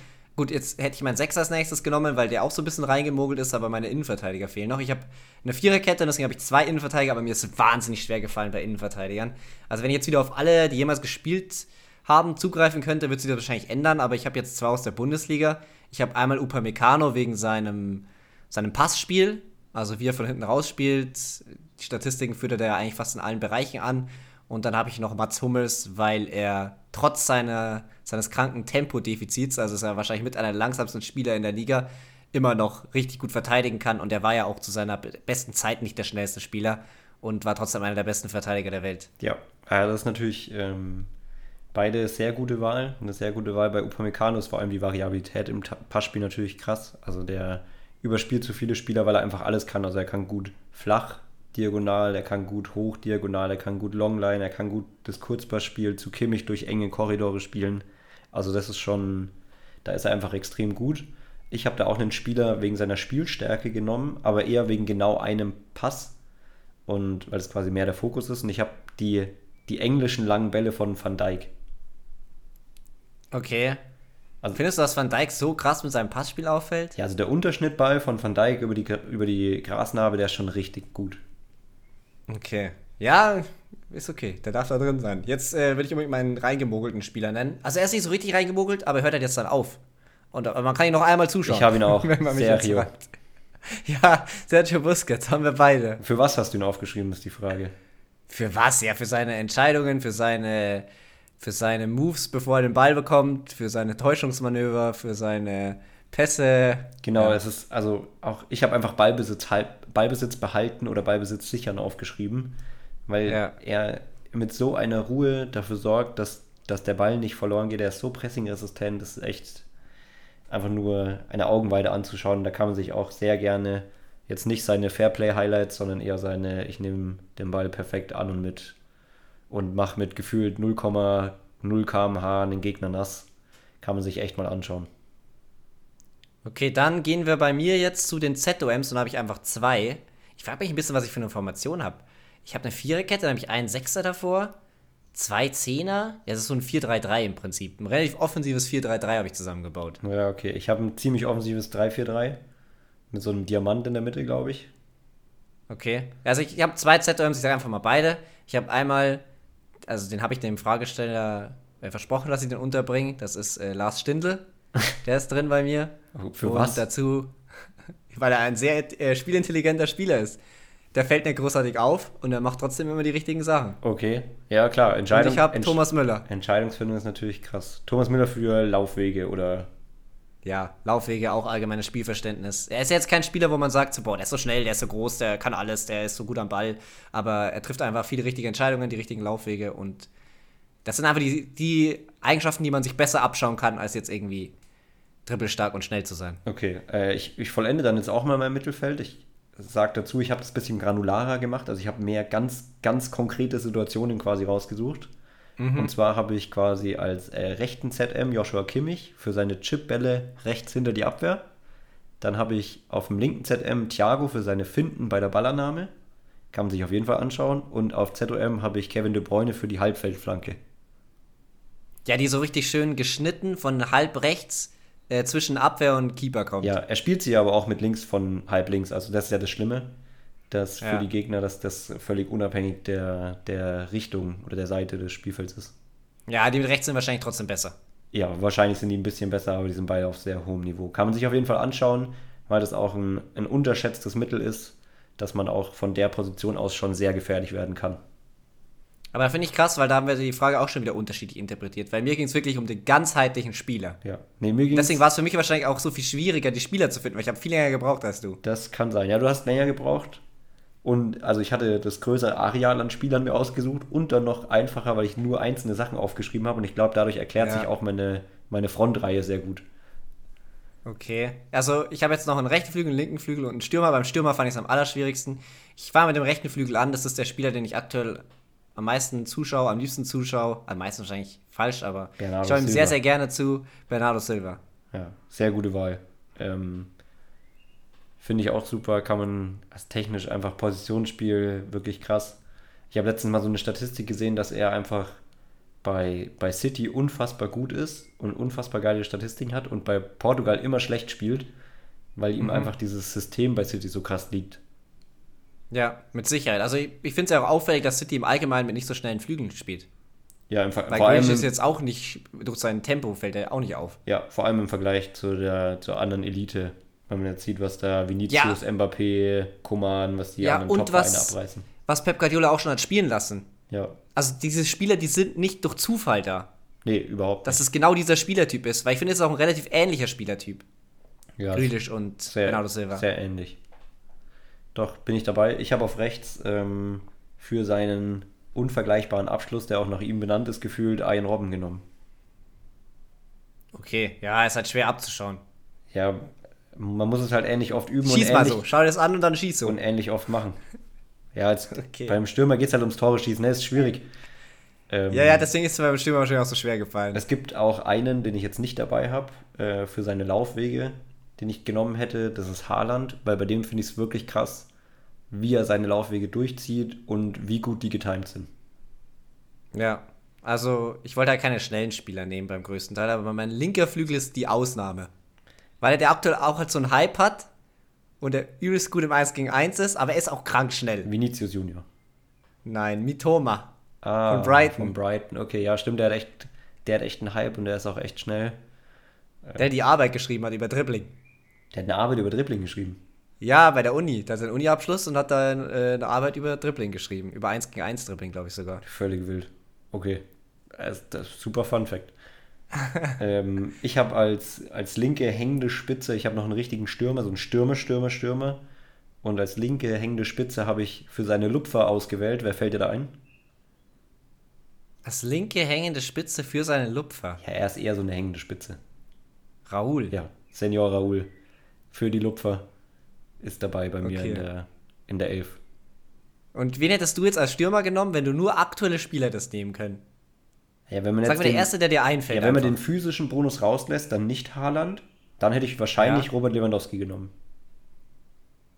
Gut, jetzt hätte ich meinen Sechser als nächstes genommen, weil der auch so ein bisschen reingemogelt ist, aber meine Innenverteidiger fehlen noch. Ich habe eine Viererkette, deswegen habe ich zwei Innenverteidiger, aber mir ist wahnsinnig schwer gefallen bei Innenverteidigern. Also wenn ich jetzt wieder auf alle, die jemals gespielt haben, zugreifen könnte, wird sich das wahrscheinlich ändern, aber ich habe jetzt zwei aus der Bundesliga. Ich habe einmal Upamecano wegen seinem, seinem Passspiel, also wie er von hinten rausspielt. Die Statistiken führt er ja eigentlich fast in allen Bereichen an. Und dann habe ich noch Mats Hummels, weil er trotz seiner, seines kranken Tempodefizits, also ist er wahrscheinlich mit einer der langsamsten Spieler in der Liga, immer noch richtig gut verteidigen kann. Und er war ja auch zu seiner be- besten Zeit nicht der schnellste Spieler und war trotzdem einer der besten Verteidiger der Welt. Ja, äh, das ist natürlich ähm, beide sehr gute Wahl. Eine sehr gute Wahl bei Upamecano ist vor allem die Variabilität im Passspiel natürlich krass. Also der überspielt zu viele Spieler, weil er einfach alles kann. Also er kann gut flach, diagonal, er kann gut hoch, diagonal, er kann gut Longline, er kann gut das Kurzpassspiel zu Kimmich durch enge Korridore spielen. Also das ist schon, da ist er einfach extrem gut. Ich habe da auch einen Spieler wegen seiner Spielstärke genommen, aber eher wegen genau einem Pass und weil es quasi mehr der Fokus ist. Und ich habe die, die englischen langen Bälle von Van Dijk. Okay. Also- Findest du, dass Van Dijk so krass mit seinem Passspiel auffällt? Ja, also der Unterschnittball von Van Dijk über die, über die Grasnarbe, der ist schon richtig gut. Okay. Ja, ist okay. Der darf da drin sein. Jetzt äh, will ich unbedingt meinen reingemogelten Spieler nennen. Also er ist nicht so richtig reingemogelt, aber er hört halt jetzt dann auf. Und man kann ihn noch einmal zuschauen. Ich habe ihn auch. wenn man mich jetzt Sergio. Ja, Sergio Busquets haben wir beide. Für was hast du ihn aufgeschrieben, ist die Frage. Für was? Ja, für seine Entscheidungen, für seine, für seine Moves, bevor er den Ball bekommt, für seine Täuschungsmanöver, für seine Pässe. Genau, Ja. es ist, also auch, ich habe einfach Ballbesitz, halb, Ballbesitz behalten oder Ballbesitz sichern aufgeschrieben, weil Ja. er mit so einer Ruhe dafür sorgt, dass, dass der Ball nicht verloren geht. Er ist so pressingresistent, das ist echt einfach nur eine Augenweide anzuschauen. Da kann man sich auch sehr gerne jetzt nicht seine Fairplay-Highlights, sondern eher seine, ich nehme den Ball perfekt an und mit und mache mit gefühlt 0,0 km/h einen Gegner nass. Kann man sich echt mal anschauen. Okay, dann gehen wir bei mir jetzt zu den ZOMs und habe ich einfach zwei. Ich frage mich ein bisschen, was ich für eine Formation habe. Ich habe eine Viererkette, dann habe ich einen Sechser davor, zwei Zehner. Ja, das ist so ein 4-3-3 im Prinzip. Ein relativ offensives 4-3-3 habe ich zusammengebaut. Ja, okay. Ich habe ein ziemlich offensives 3-4-3 mit so einem Diamant in der Mitte, glaube ich. Okay. Also ich, ich habe zwei ZOMs, ich sage einfach mal beide. Ich habe einmal, also den habe ich dem Fragesteller äh, versprochen, dass ich den unterbringe. Das ist äh, Lars Stindl. Der ist drin bei mir. Für und was? dazu, weil er ein sehr äh, spielintelligenter Spieler ist. Der fällt nicht großartig auf und er macht trotzdem immer die richtigen Sachen. Okay. Ja, klar. Und Entscheidung, ich habe Entsch- Thomas Müller. Entscheidungsfindung ist natürlich krass. Thomas Müller für Laufwege oder. Ja, Laufwege, auch allgemeines Spielverständnis. Er ist jetzt kein Spieler, wo man sagt, so, boah, der ist so schnell, der ist so groß, der kann alles, der ist so gut am Ball. Aber er trifft einfach viele richtige Entscheidungen, die richtigen Laufwege und das sind einfach die, die Eigenschaften, die man sich besser abschauen kann, als jetzt irgendwie dribbelstark und schnell zu sein. Okay. Äh, ich, ich vollende dann jetzt auch mal mein Mittelfeld. Ich sage dazu, ich habe das ein bisschen granularer gemacht. Also ich habe mehr ganz, ganz konkrete Situationen quasi rausgesucht. Und zwar habe ich quasi als äh, rechten ZM Joshua Kimmich für seine Chipbälle rechts hinter die Abwehr. Dann habe ich auf dem linken ZM Thiago für seine Finden bei der Ballannahme. Kann man sich auf jeden Fall anschauen. Und auf ZOM habe ich Kevin De Bruyne für die Halbfeldflanke. Ja, die so richtig schön geschnitten von halb rechts äh, zwischen Abwehr und Keeper kommt. Ja, er spielt sie aber auch mit links von halb links. Also das ist ja das Schlimme, dass Ja. für die Gegner dass das völlig unabhängig der, der Richtung oder der Seite des Spielfelds ist. ja, die mit rechts sind wahrscheinlich trotzdem besser. Ja, wahrscheinlich sind die ein bisschen besser, aber die sind beide auf sehr hohem Niveau. Kann man sich auf jeden Fall anschauen, weil das auch ein, ein unterschätztes Mittel ist, dass man auch von der Position aus schon sehr gefährlich werden kann. Aber da finde ich krass, weil da haben wir die Frage auch schon wieder unterschiedlich interpretiert. Weil mir ging es wirklich um den ganzheitlichen Spieler. Ja. Nee, mir ging's- Deswegen war es für mich wahrscheinlich auch so viel schwieriger, die Spieler zu finden, weil ich habe viel länger gebraucht als du. Das kann sein. Ja, du hast länger gebraucht. Und also ich hatte das größere Areal an Spielern mir ausgesucht und dann noch einfacher, weil ich nur einzelne Sachen aufgeschrieben habe. Und ich glaube, dadurch erklärt Ja. sich auch meine, meine Frontreihe sehr gut. Okay. Also, ich habe jetzt noch einen rechten Flügel, einen linken Flügel und einen Stürmer. Beim Stürmer fand ich es am allerschwierigsten. Ich fange mit dem rechten Flügel an. Das ist der Spieler, den ich aktuell am meisten zuschaue, am liebsten zuschaue. Am meisten wahrscheinlich falsch, aber Bernardo ich schaue ihm sehr, sehr gerne zu. Bernardo Silva. Ja, sehr gute Wahl. Ähm, Finde ich auch super, kann man als technisch einfach Positionsspiel wirklich krass. Ich habe letztens mal so eine Statistik gesehen, dass er einfach bei, bei City unfassbar gut ist und unfassbar geile Statistiken hat und bei Portugal immer schlecht spielt, weil ihm einfach dieses System bei City so krass liegt. Ja, mit Sicherheit. Also, ich, ich finde es ja auch auffällig, dass City im Allgemeinen mit nicht so schnellen Flügeln spielt. Ja, im, Ver- Weil vor allem, ist jetzt auch nicht, durch sein Tempo fällt er auch nicht auf. ja, vor allem im Vergleich zu der zur anderen Elite, wenn man jetzt sieht, was da Vinicius, Mbappé, Coman, was die Ja, anderen und was- abreißen. Was Pep Guardiola auch schon hat spielen lassen. Ja, Also, diese Spieler, die sind nicht durch Zufall da. nee, überhaupt Dass es genau dieser Spielertyp ist. Weil ich finde, es ist auch ein relativ ähnlicher Spielertyp. Ja, Grealish und sehr, Bernardo Silva. sehr ähnlich. Doch, bin ich dabei. Ich habe auf rechts ähm, für seinen unvergleichbaren Abschluss, der auch nach ihm benannt ist, gefühlt Ian Robben genommen. Okay, ja, ist halt schwer abzuschauen. Ja, man muss es halt ähnlich oft üben Schieß und, mal ähnlich, so, schau dir das an und dann schieß so. und ähnlich oft machen. Ja, als, Okay. beim Stürmer geht es halt ums Tore schießen, ne? Ist schwierig. Ähm, Ja, ja, deswegen ist es beim Stürmer wahrscheinlich auch so schwer gefallen. Es gibt auch einen, den ich jetzt nicht dabei habe, äh, für seine Laufwege, den ich genommen hätte. Das ist Haaland, weil bei dem finde ich es wirklich krass, wie er seine Laufwege durchzieht und wie gut die getimed sind. Ja, also ich wollte halt keine schnellen Spieler nehmen beim größten Teil, aber mein linker Flügel ist die Ausnahme. Weil der aktuell auch halt so einen Hype hat und der übelst gut im 1 gegen 1 ist, aber er ist auch krank schnell. Vinicius Junior. Nein, Mitoma. Ah, Von Brighton. Von Brighton, okay, ja, stimmt, der hat echt, der hat echt einen Hype und der ist auch echt schnell. Der die Arbeit geschrieben hat über Dribbling. Der hat eine Arbeit über Dribbling geschrieben. Ja, bei der Uni. Da hat er einen Uni-Abschluss und hat da äh, eine Arbeit über Dribbling geschrieben. Über 1 gegen 1 Dribbling, glaube ich sogar. Völlig wild. Okay. Das ist, das ist super Fun Fact. ähm, ich habe als, als linke hängende Spitze, ich habe noch einen richtigen Stürmer, so einen Stürmer, Stürmer, Stürmer. Und als linke hängende Spitze habe ich für seine Lupfer ausgewählt. Wer fällt dir da ein? Als linke hängende Spitze für seine Lupfer. Ja, er ist eher so eine hängende Spitze. Raoul. Ja, Senior Raoul. Für die Lupfer ist dabei bei mir Okay. in, der, in der Elf. Und wen hättest du jetzt als Stürmer genommen, wenn du nur aktuelle Spieler hättest nehmen können? Ja, wenn man Sag jetzt mir der den- erste, der dir einfällt. Ja, wenn man den physischen Bonus rauslässt, dann nicht Haaland. Dann hätte ich wahrscheinlich Ja. Robert Lewandowski genommen.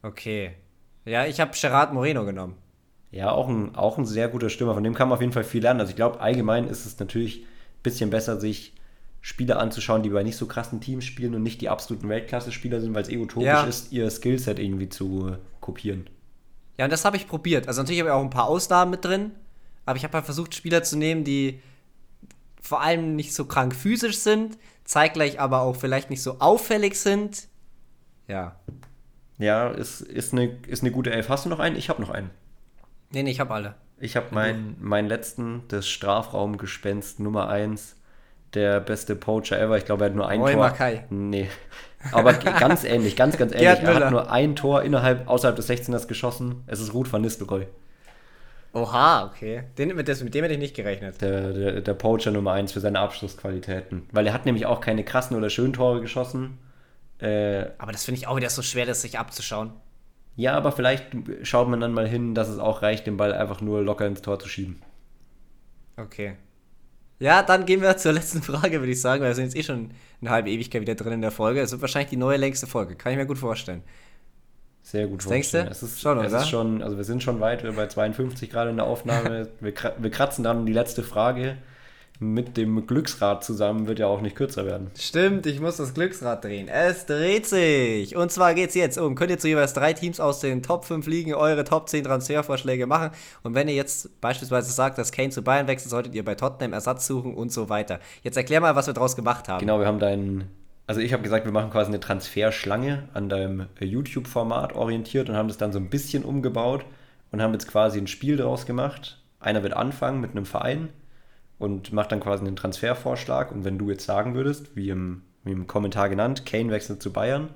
Okay. Ja, ich habe Gerard Moreno genommen. Ja, auch ein, auch ein sehr guter Stürmer. Von dem kann man auf jeden Fall viel lernen. Also ich glaube, allgemein ist es natürlich ein bisschen besser, sich Spieler anzuschauen, die bei nicht so krassen Teams spielen und nicht die absoluten Weltklasse-Spieler sind, weil es eh utopisch Ja. ist, ihr Skillset irgendwie zu kopieren. Ja, und das habe ich probiert. Also natürlich habe ich auch ein paar Ausnahmen mit drin, aber ich habe halt versucht, Spieler zu nehmen, die vor allem nicht so krank physisch sind, zeitgleich aber auch vielleicht nicht so auffällig sind. Ja. Ja, ist, ist, eine, ist eine gute Elf. Hast du noch einen? Ich habe noch einen. Nee, nee, ich habe alle. Ich habe meinen meinen letzten, das Strafraumgespenst Nummer 1, der beste Poacher ever. Ich glaube, er hat nur ein Roy Tor. Mackay. Nee. Aber ganz ähnlich, ganz, ganz ähnlich. Gerd Er Müller. hat nur ein Tor innerhalb, außerhalb des 16ers geschossen. Es ist Ruth van Nistelrooy. Oha, okay. Den, mit, das, mit dem hätte ich nicht gerechnet. Der, der, der Poacher Nummer 1 für seine Abschlussqualitäten. Weil er hat nämlich auch keine krassen oder schönen Tore geschossen. Äh, Aber das finde ich auch wieder so schwer, das sich abzuschauen. ja, aber vielleicht schaut man dann mal hin, dass es auch reicht, den Ball einfach nur locker ins Tor zu schieben. Okay. Ja, dann gehen wir zur letzten Frage, würde ich sagen, weil wir sind jetzt eh schon eine halbe Ewigkeit wieder drin in der Folge. Es wird wahrscheinlich die neue längste Folge, kann ich mir gut vorstellen. Sehr gut denkst du? vorstellen. Es ist, Schon, es oder? ist schon, also wir sind schon weit, wir sind bei 52 gerade in der Aufnahme. wir, wir kratzen dann die letzte Frage. Mit dem Glücksrad zusammen wird ja auch nicht kürzer werden. Stimmt, ich muss das Glücksrad drehen. Es dreht sich. Und zwar geht's jetzt um. Könnt ihr zu jeweils drei Teams aus den Top 5 Ligen eure Top 10 Transfervorschläge machen. Und wenn ihr jetzt beispielsweise sagt, dass Kane zu Bayern wechselt, solltet ihr bei Tottenham Ersatz suchen und so weiter. Jetzt erklär mal, was wir draus gemacht haben. Genau, wir haben deinen. Also ich habe gesagt, wir machen quasi eine Transferschlange an deinem YouTube-Format orientiert und haben das dann so ein bisschen umgebaut und haben jetzt quasi ein Spiel daraus gemacht. Einer wird anfangen mit einem Verein und macht dann quasi einen Transfervorschlag. Und wenn du jetzt sagen würdest, wie im, wie im Kommentar genannt, Kane wechselt zu Bayern,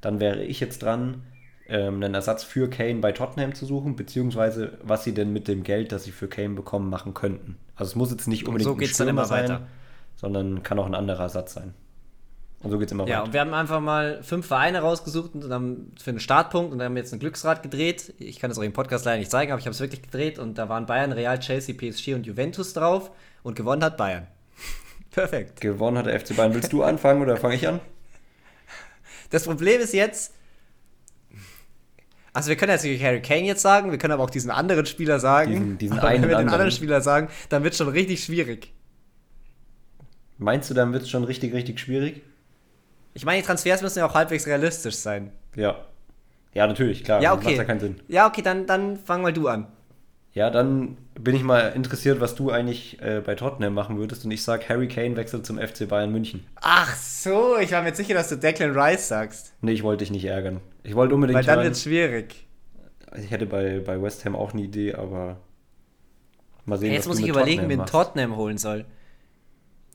dann wäre ich jetzt dran, ähm, einen Ersatz für Kane bei Tottenham zu suchen, beziehungsweise was sie denn mit dem Geld, das sie für Kane bekommen, machen könnten. Also es muss jetzt nicht unbedingt so ein geht's dann immer weiter. sondern kann auch ein anderer Ersatz sein. Und so geht es immer Ja, weiter. und wir haben einfach mal fünf Vereine rausgesucht und dann für einen Startpunkt und dann haben wir jetzt ein Glücksrad gedreht. Ich kann das euch im Podcast leider nicht zeigen, aber ich habe es wirklich gedreht und da waren Bayern, Real, Chelsea, PSG und Juventus drauf und gewonnen hat Bayern. Perfekt. Gewonnen hat der FC Bayern. Willst du anfangen oder fange ich an? Das Problem ist jetzt, also wir können jetzt natürlich Harry Kane jetzt sagen, wir können aber auch diesen anderen Spieler sagen. Diesen- diesen aber einen wenn wir den anderen. anderen Spieler sagen, dann wird es schon richtig schwierig. Meinst du, dann wird es schon richtig, richtig schwierig? Ich meine, die Transfers müssen ja auch halbwegs realistisch sein. Ja. Ja, natürlich, klar. Ja, Macht okay. ja keinen Sinn. Ja, okay, dann, dann fang mal du an. Ja, dann bin ich mal interessiert, was du eigentlich äh, bei Tottenham machen würdest. Und ich sag, Harry Kane wechselt zum FC Bayern München. Ach so, ich war mir sicher, dass du Declan Rice sagst. Nee, ich wollte dich nicht ärgern. Ich wollte unbedingt Weil dann hören- wird es schwierig. Ich hätte bei, bei West Ham auch eine Idee, aber mal sehen, Hey, was jetzt du muss ich überlegen, Tottenham wen machst. Tottenham holen soll.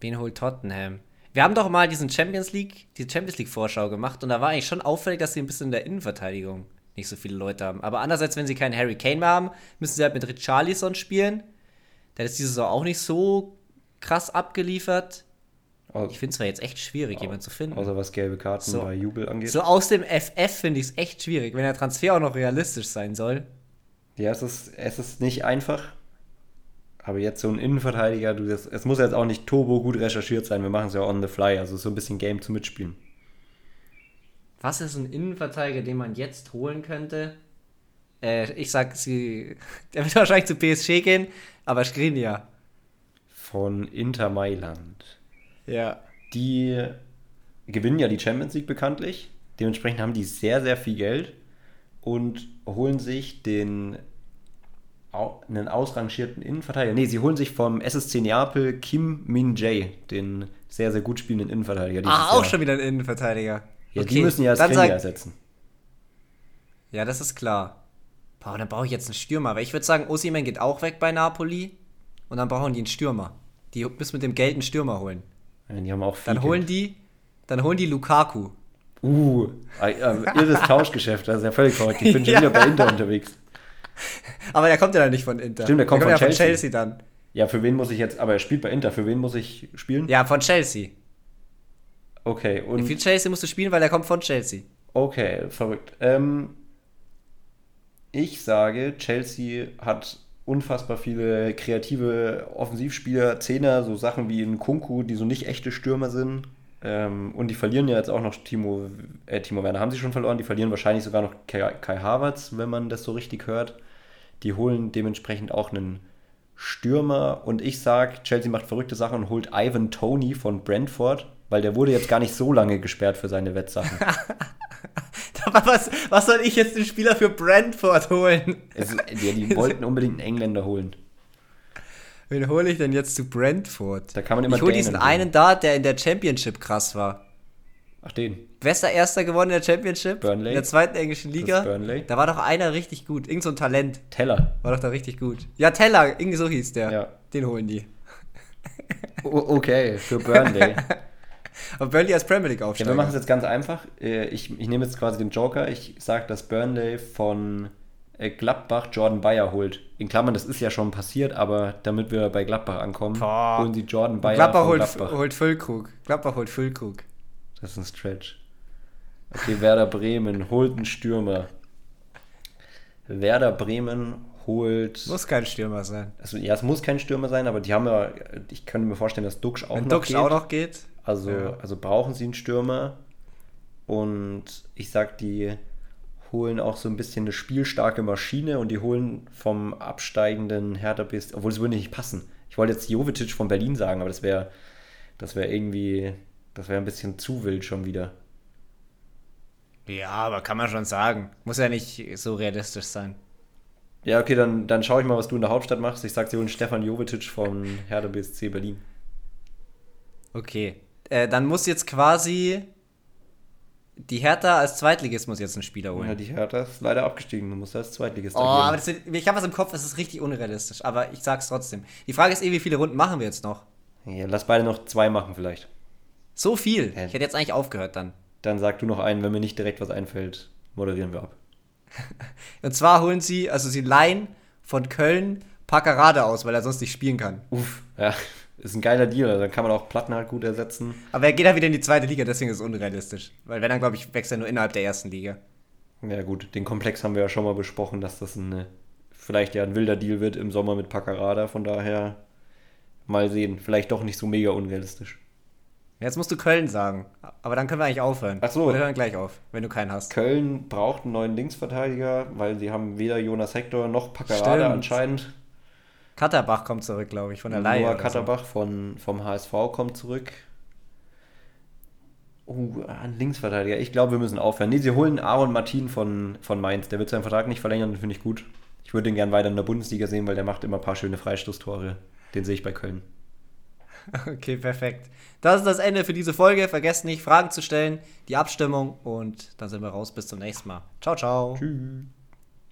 Wen holt Tottenham? Wir haben doch mal diesen Champions League, die Champions League Vorschau gemacht und da war eigentlich schon auffällig, dass sie ein bisschen in der Innenverteidigung nicht so viele Leute haben. Aber andererseits, wenn sie keinen Harry Kane mehr haben, müssen sie halt mit Richarlison spielen. Der ist diese Saison auch nicht so krass abgeliefert. Au- Ich finde es zwar jetzt echt schwierig, jemanden zu finden. Außer was gelbe Karten So. bei Jubel angeht. So aus dem FF finde ich es echt schwierig, wenn der Transfer auch noch realistisch sein soll. Ja, es ist, es ist nicht einfach. Aber jetzt so ein Innenverteidiger, du, das, es muss jetzt auch nicht turbo gut recherchiert sein. Wir machen es ja on the fly, also so ein bisschen Game zu mitspielen. Was ist ein Innenverteidiger, den man jetzt holen könnte? Äh, ich sag, sie. Der wird wahrscheinlich zu PSG gehen, aber Skriniar. Von Inter Mailand. Ja. Die gewinnen ja die Champions League bekanntlich. Dementsprechend haben die sehr, sehr viel Geld und holen sich den einen ausrangierten Innenverteidiger. Nee, sie holen sich vom SSC Neapel Kim Min Jae, den sehr, sehr gut spielenden Innenverteidiger. Ah, auch Jahr. schon wieder ein Innenverteidiger. Ja, Okay, die müssen ja sag, ersetzen. Ja, das ist klar. Boah, dann brauche ich jetzt einen Stürmer. Aber ich würde sagen, Osimhen geht auch weg bei Napoli. Und dann brauchen die einen Stürmer. Die müssen mit dem Geld einen Stürmer holen. Ja, die haben auch viel Dann holen Geld. die, dann holen die Lukaku. Uh, irres Tauschgeschäft, das ist ja völlig verrückt. Ich bin schon Ja. wieder bei Inter unterwegs. Aber der kommt ja dann nicht von Inter. Stimmt, der kommt ja von von Chelsea. Chelsea dann. Ja, für wen muss ich jetzt, aber er spielt bei Inter, für wen muss ich spielen? Ja, von Chelsea. Okay, Für und Chelsea musst du spielen, weil der kommt von Chelsea. okay, verrückt. Ähm, ich sage, Chelsea hat unfassbar viele kreative Offensivspieler, Zehner, so Sachen wie in Kunku, die so nicht echte Stürmer sind. Ähm, und die verlieren ja jetzt auch noch Timo, äh, Timo Werner haben sie schon verloren, die verlieren wahrscheinlich sogar noch Kai, Kai Havertz, wenn man das so richtig hört. Die holen dementsprechend auch einen Stürmer und ich sag, Chelsea macht verrückte Sachen und holt Ivan Tony von Brentford, weil der wurde jetzt gar nicht so lange gesperrt für seine Wettsachen. Was, was soll ich jetzt den Spieler für Brentford holen? Es, die, die wollten unbedingt einen Engländer holen. Wen hole ich denn jetzt zu Brentford? Da kann man immer ich hole diesen holen. einen da, der in der Championship krass war. Ach den. Der Erster gewonnen in der Championship? Burnley. In der zweiten englischen Liga? Burnley. Da war doch einer richtig gut. Irgend so ein Talent. Teller. War doch da richtig gut. Ja, Teller, irgendwie so hieß der. Ja. Den holen die. O okay, für Burnley. Aber Burnley als Premier League Ja, Aufsteiger. wir machen es jetzt ganz einfach. Äh, Ich, ich nehme jetzt quasi den Joker. Ich sage, dass Burnley von äh, Gladbach Jordan Bayer holt. In Klammern, das ist ja schon passiert, aber damit wir bei Gladbach ankommen, Boah. holen sie Jordan Bayer Gladbach holt, Gladbach. holt Füllkrug. Gladbach holt Füllkrug. Das ist ein Stretch. Okay, Werder Bremen holt einen Stürmer. Werder Bremen holt. Muss kein Stürmer sein. Also, ja, es muss kein Stürmer sein, aber die haben ja. Ich könnte mir vorstellen, dass Duxch auch Wenn noch Duxch geht. auch noch geht. Also, Ja. also brauchen sie einen Stürmer. Und ich sag, die holen auch so ein bisschen eine spielstarke Maschine und die holen vom absteigenden Hertha BSC, obwohl es würde nicht passen. Ich wollte jetzt Jovetic von Berlin sagen, aber das wäre das wäre irgendwie, das wäre ein bisschen zu wild schon wieder. Ja, aber kann man schon sagen. Muss ja nicht so realistisch sein. Ja, okay, dann, dann schaue ich mal, was du in der Hauptstadt machst. Ich sag, sie holen Stefan Jovetic von Hertha BSC Berlin. Okay. Äh, dann muss jetzt quasi die Hertha als Zweitligist muss jetzt einen Spieler holen. Ja, die Hertha ist leider abgestiegen. Du musst als Zweitligist Oh, aber das ich habe was im Kopf, das ist richtig unrealistisch. Aber ich sag's trotzdem. Die Frage ist eh, wie viele Runden machen wir jetzt noch? Ja, lass beide noch zwei machen vielleicht. So viel. Hä? Ich hätte jetzt eigentlich aufgehört dann. Dann sag du noch einen, wenn mir nicht direkt was einfällt, moderieren wir ab. Und zwar holen sie, also sie leihen von Köln Packerade aus, weil er sonst nicht spielen kann. Uff, ja. ist ein geiler Deal. Also dann kann man auch Platten halt gut ersetzen. Aber er geht dann wieder in die zweite Liga, deswegen ist es unrealistisch. Weil wenn dann, glaube ich, wächst er nur innerhalb der ersten Liga. Ja, gut, den Komplex haben wir ja schon mal besprochen, dass das ein, vielleicht ja ein wilder Deal wird im Sommer mit Paccarada. Von daher mal sehen. Vielleicht doch nicht so mega unrealistisch. Jetzt musst du Köln sagen. Aber dann können wir eigentlich aufhören. Ach so. Oder hören gleich auf, wenn du keinen hast. Köln braucht einen neuen Linksverteidiger, weil sie haben weder Jonas Hector noch Paccarada anscheinend. Katterbach kommt zurück, glaube ich, von der Leihe. Noah oder so. Katterbach von, vom HSV kommt zurück. Oh, ein Linksverteidiger. Ich glaube, wir müssen aufhören. Nee, sie holen Aaron Martin von, von Mainz. Der wird seinen Vertrag nicht verlängern, den finde ich gut. Ich würde ihn gern weiter in der Bundesliga sehen, weil der macht immer ein paar schöne Freistoßtore. Den sehe ich bei Köln. Okay, perfekt. Das ist das Ende für diese Folge. Vergesst nicht, Fragen zu stellen, die Abstimmung und dann sind wir raus. Bis zum nächsten Mal. Ciao, ciao. Tschüss.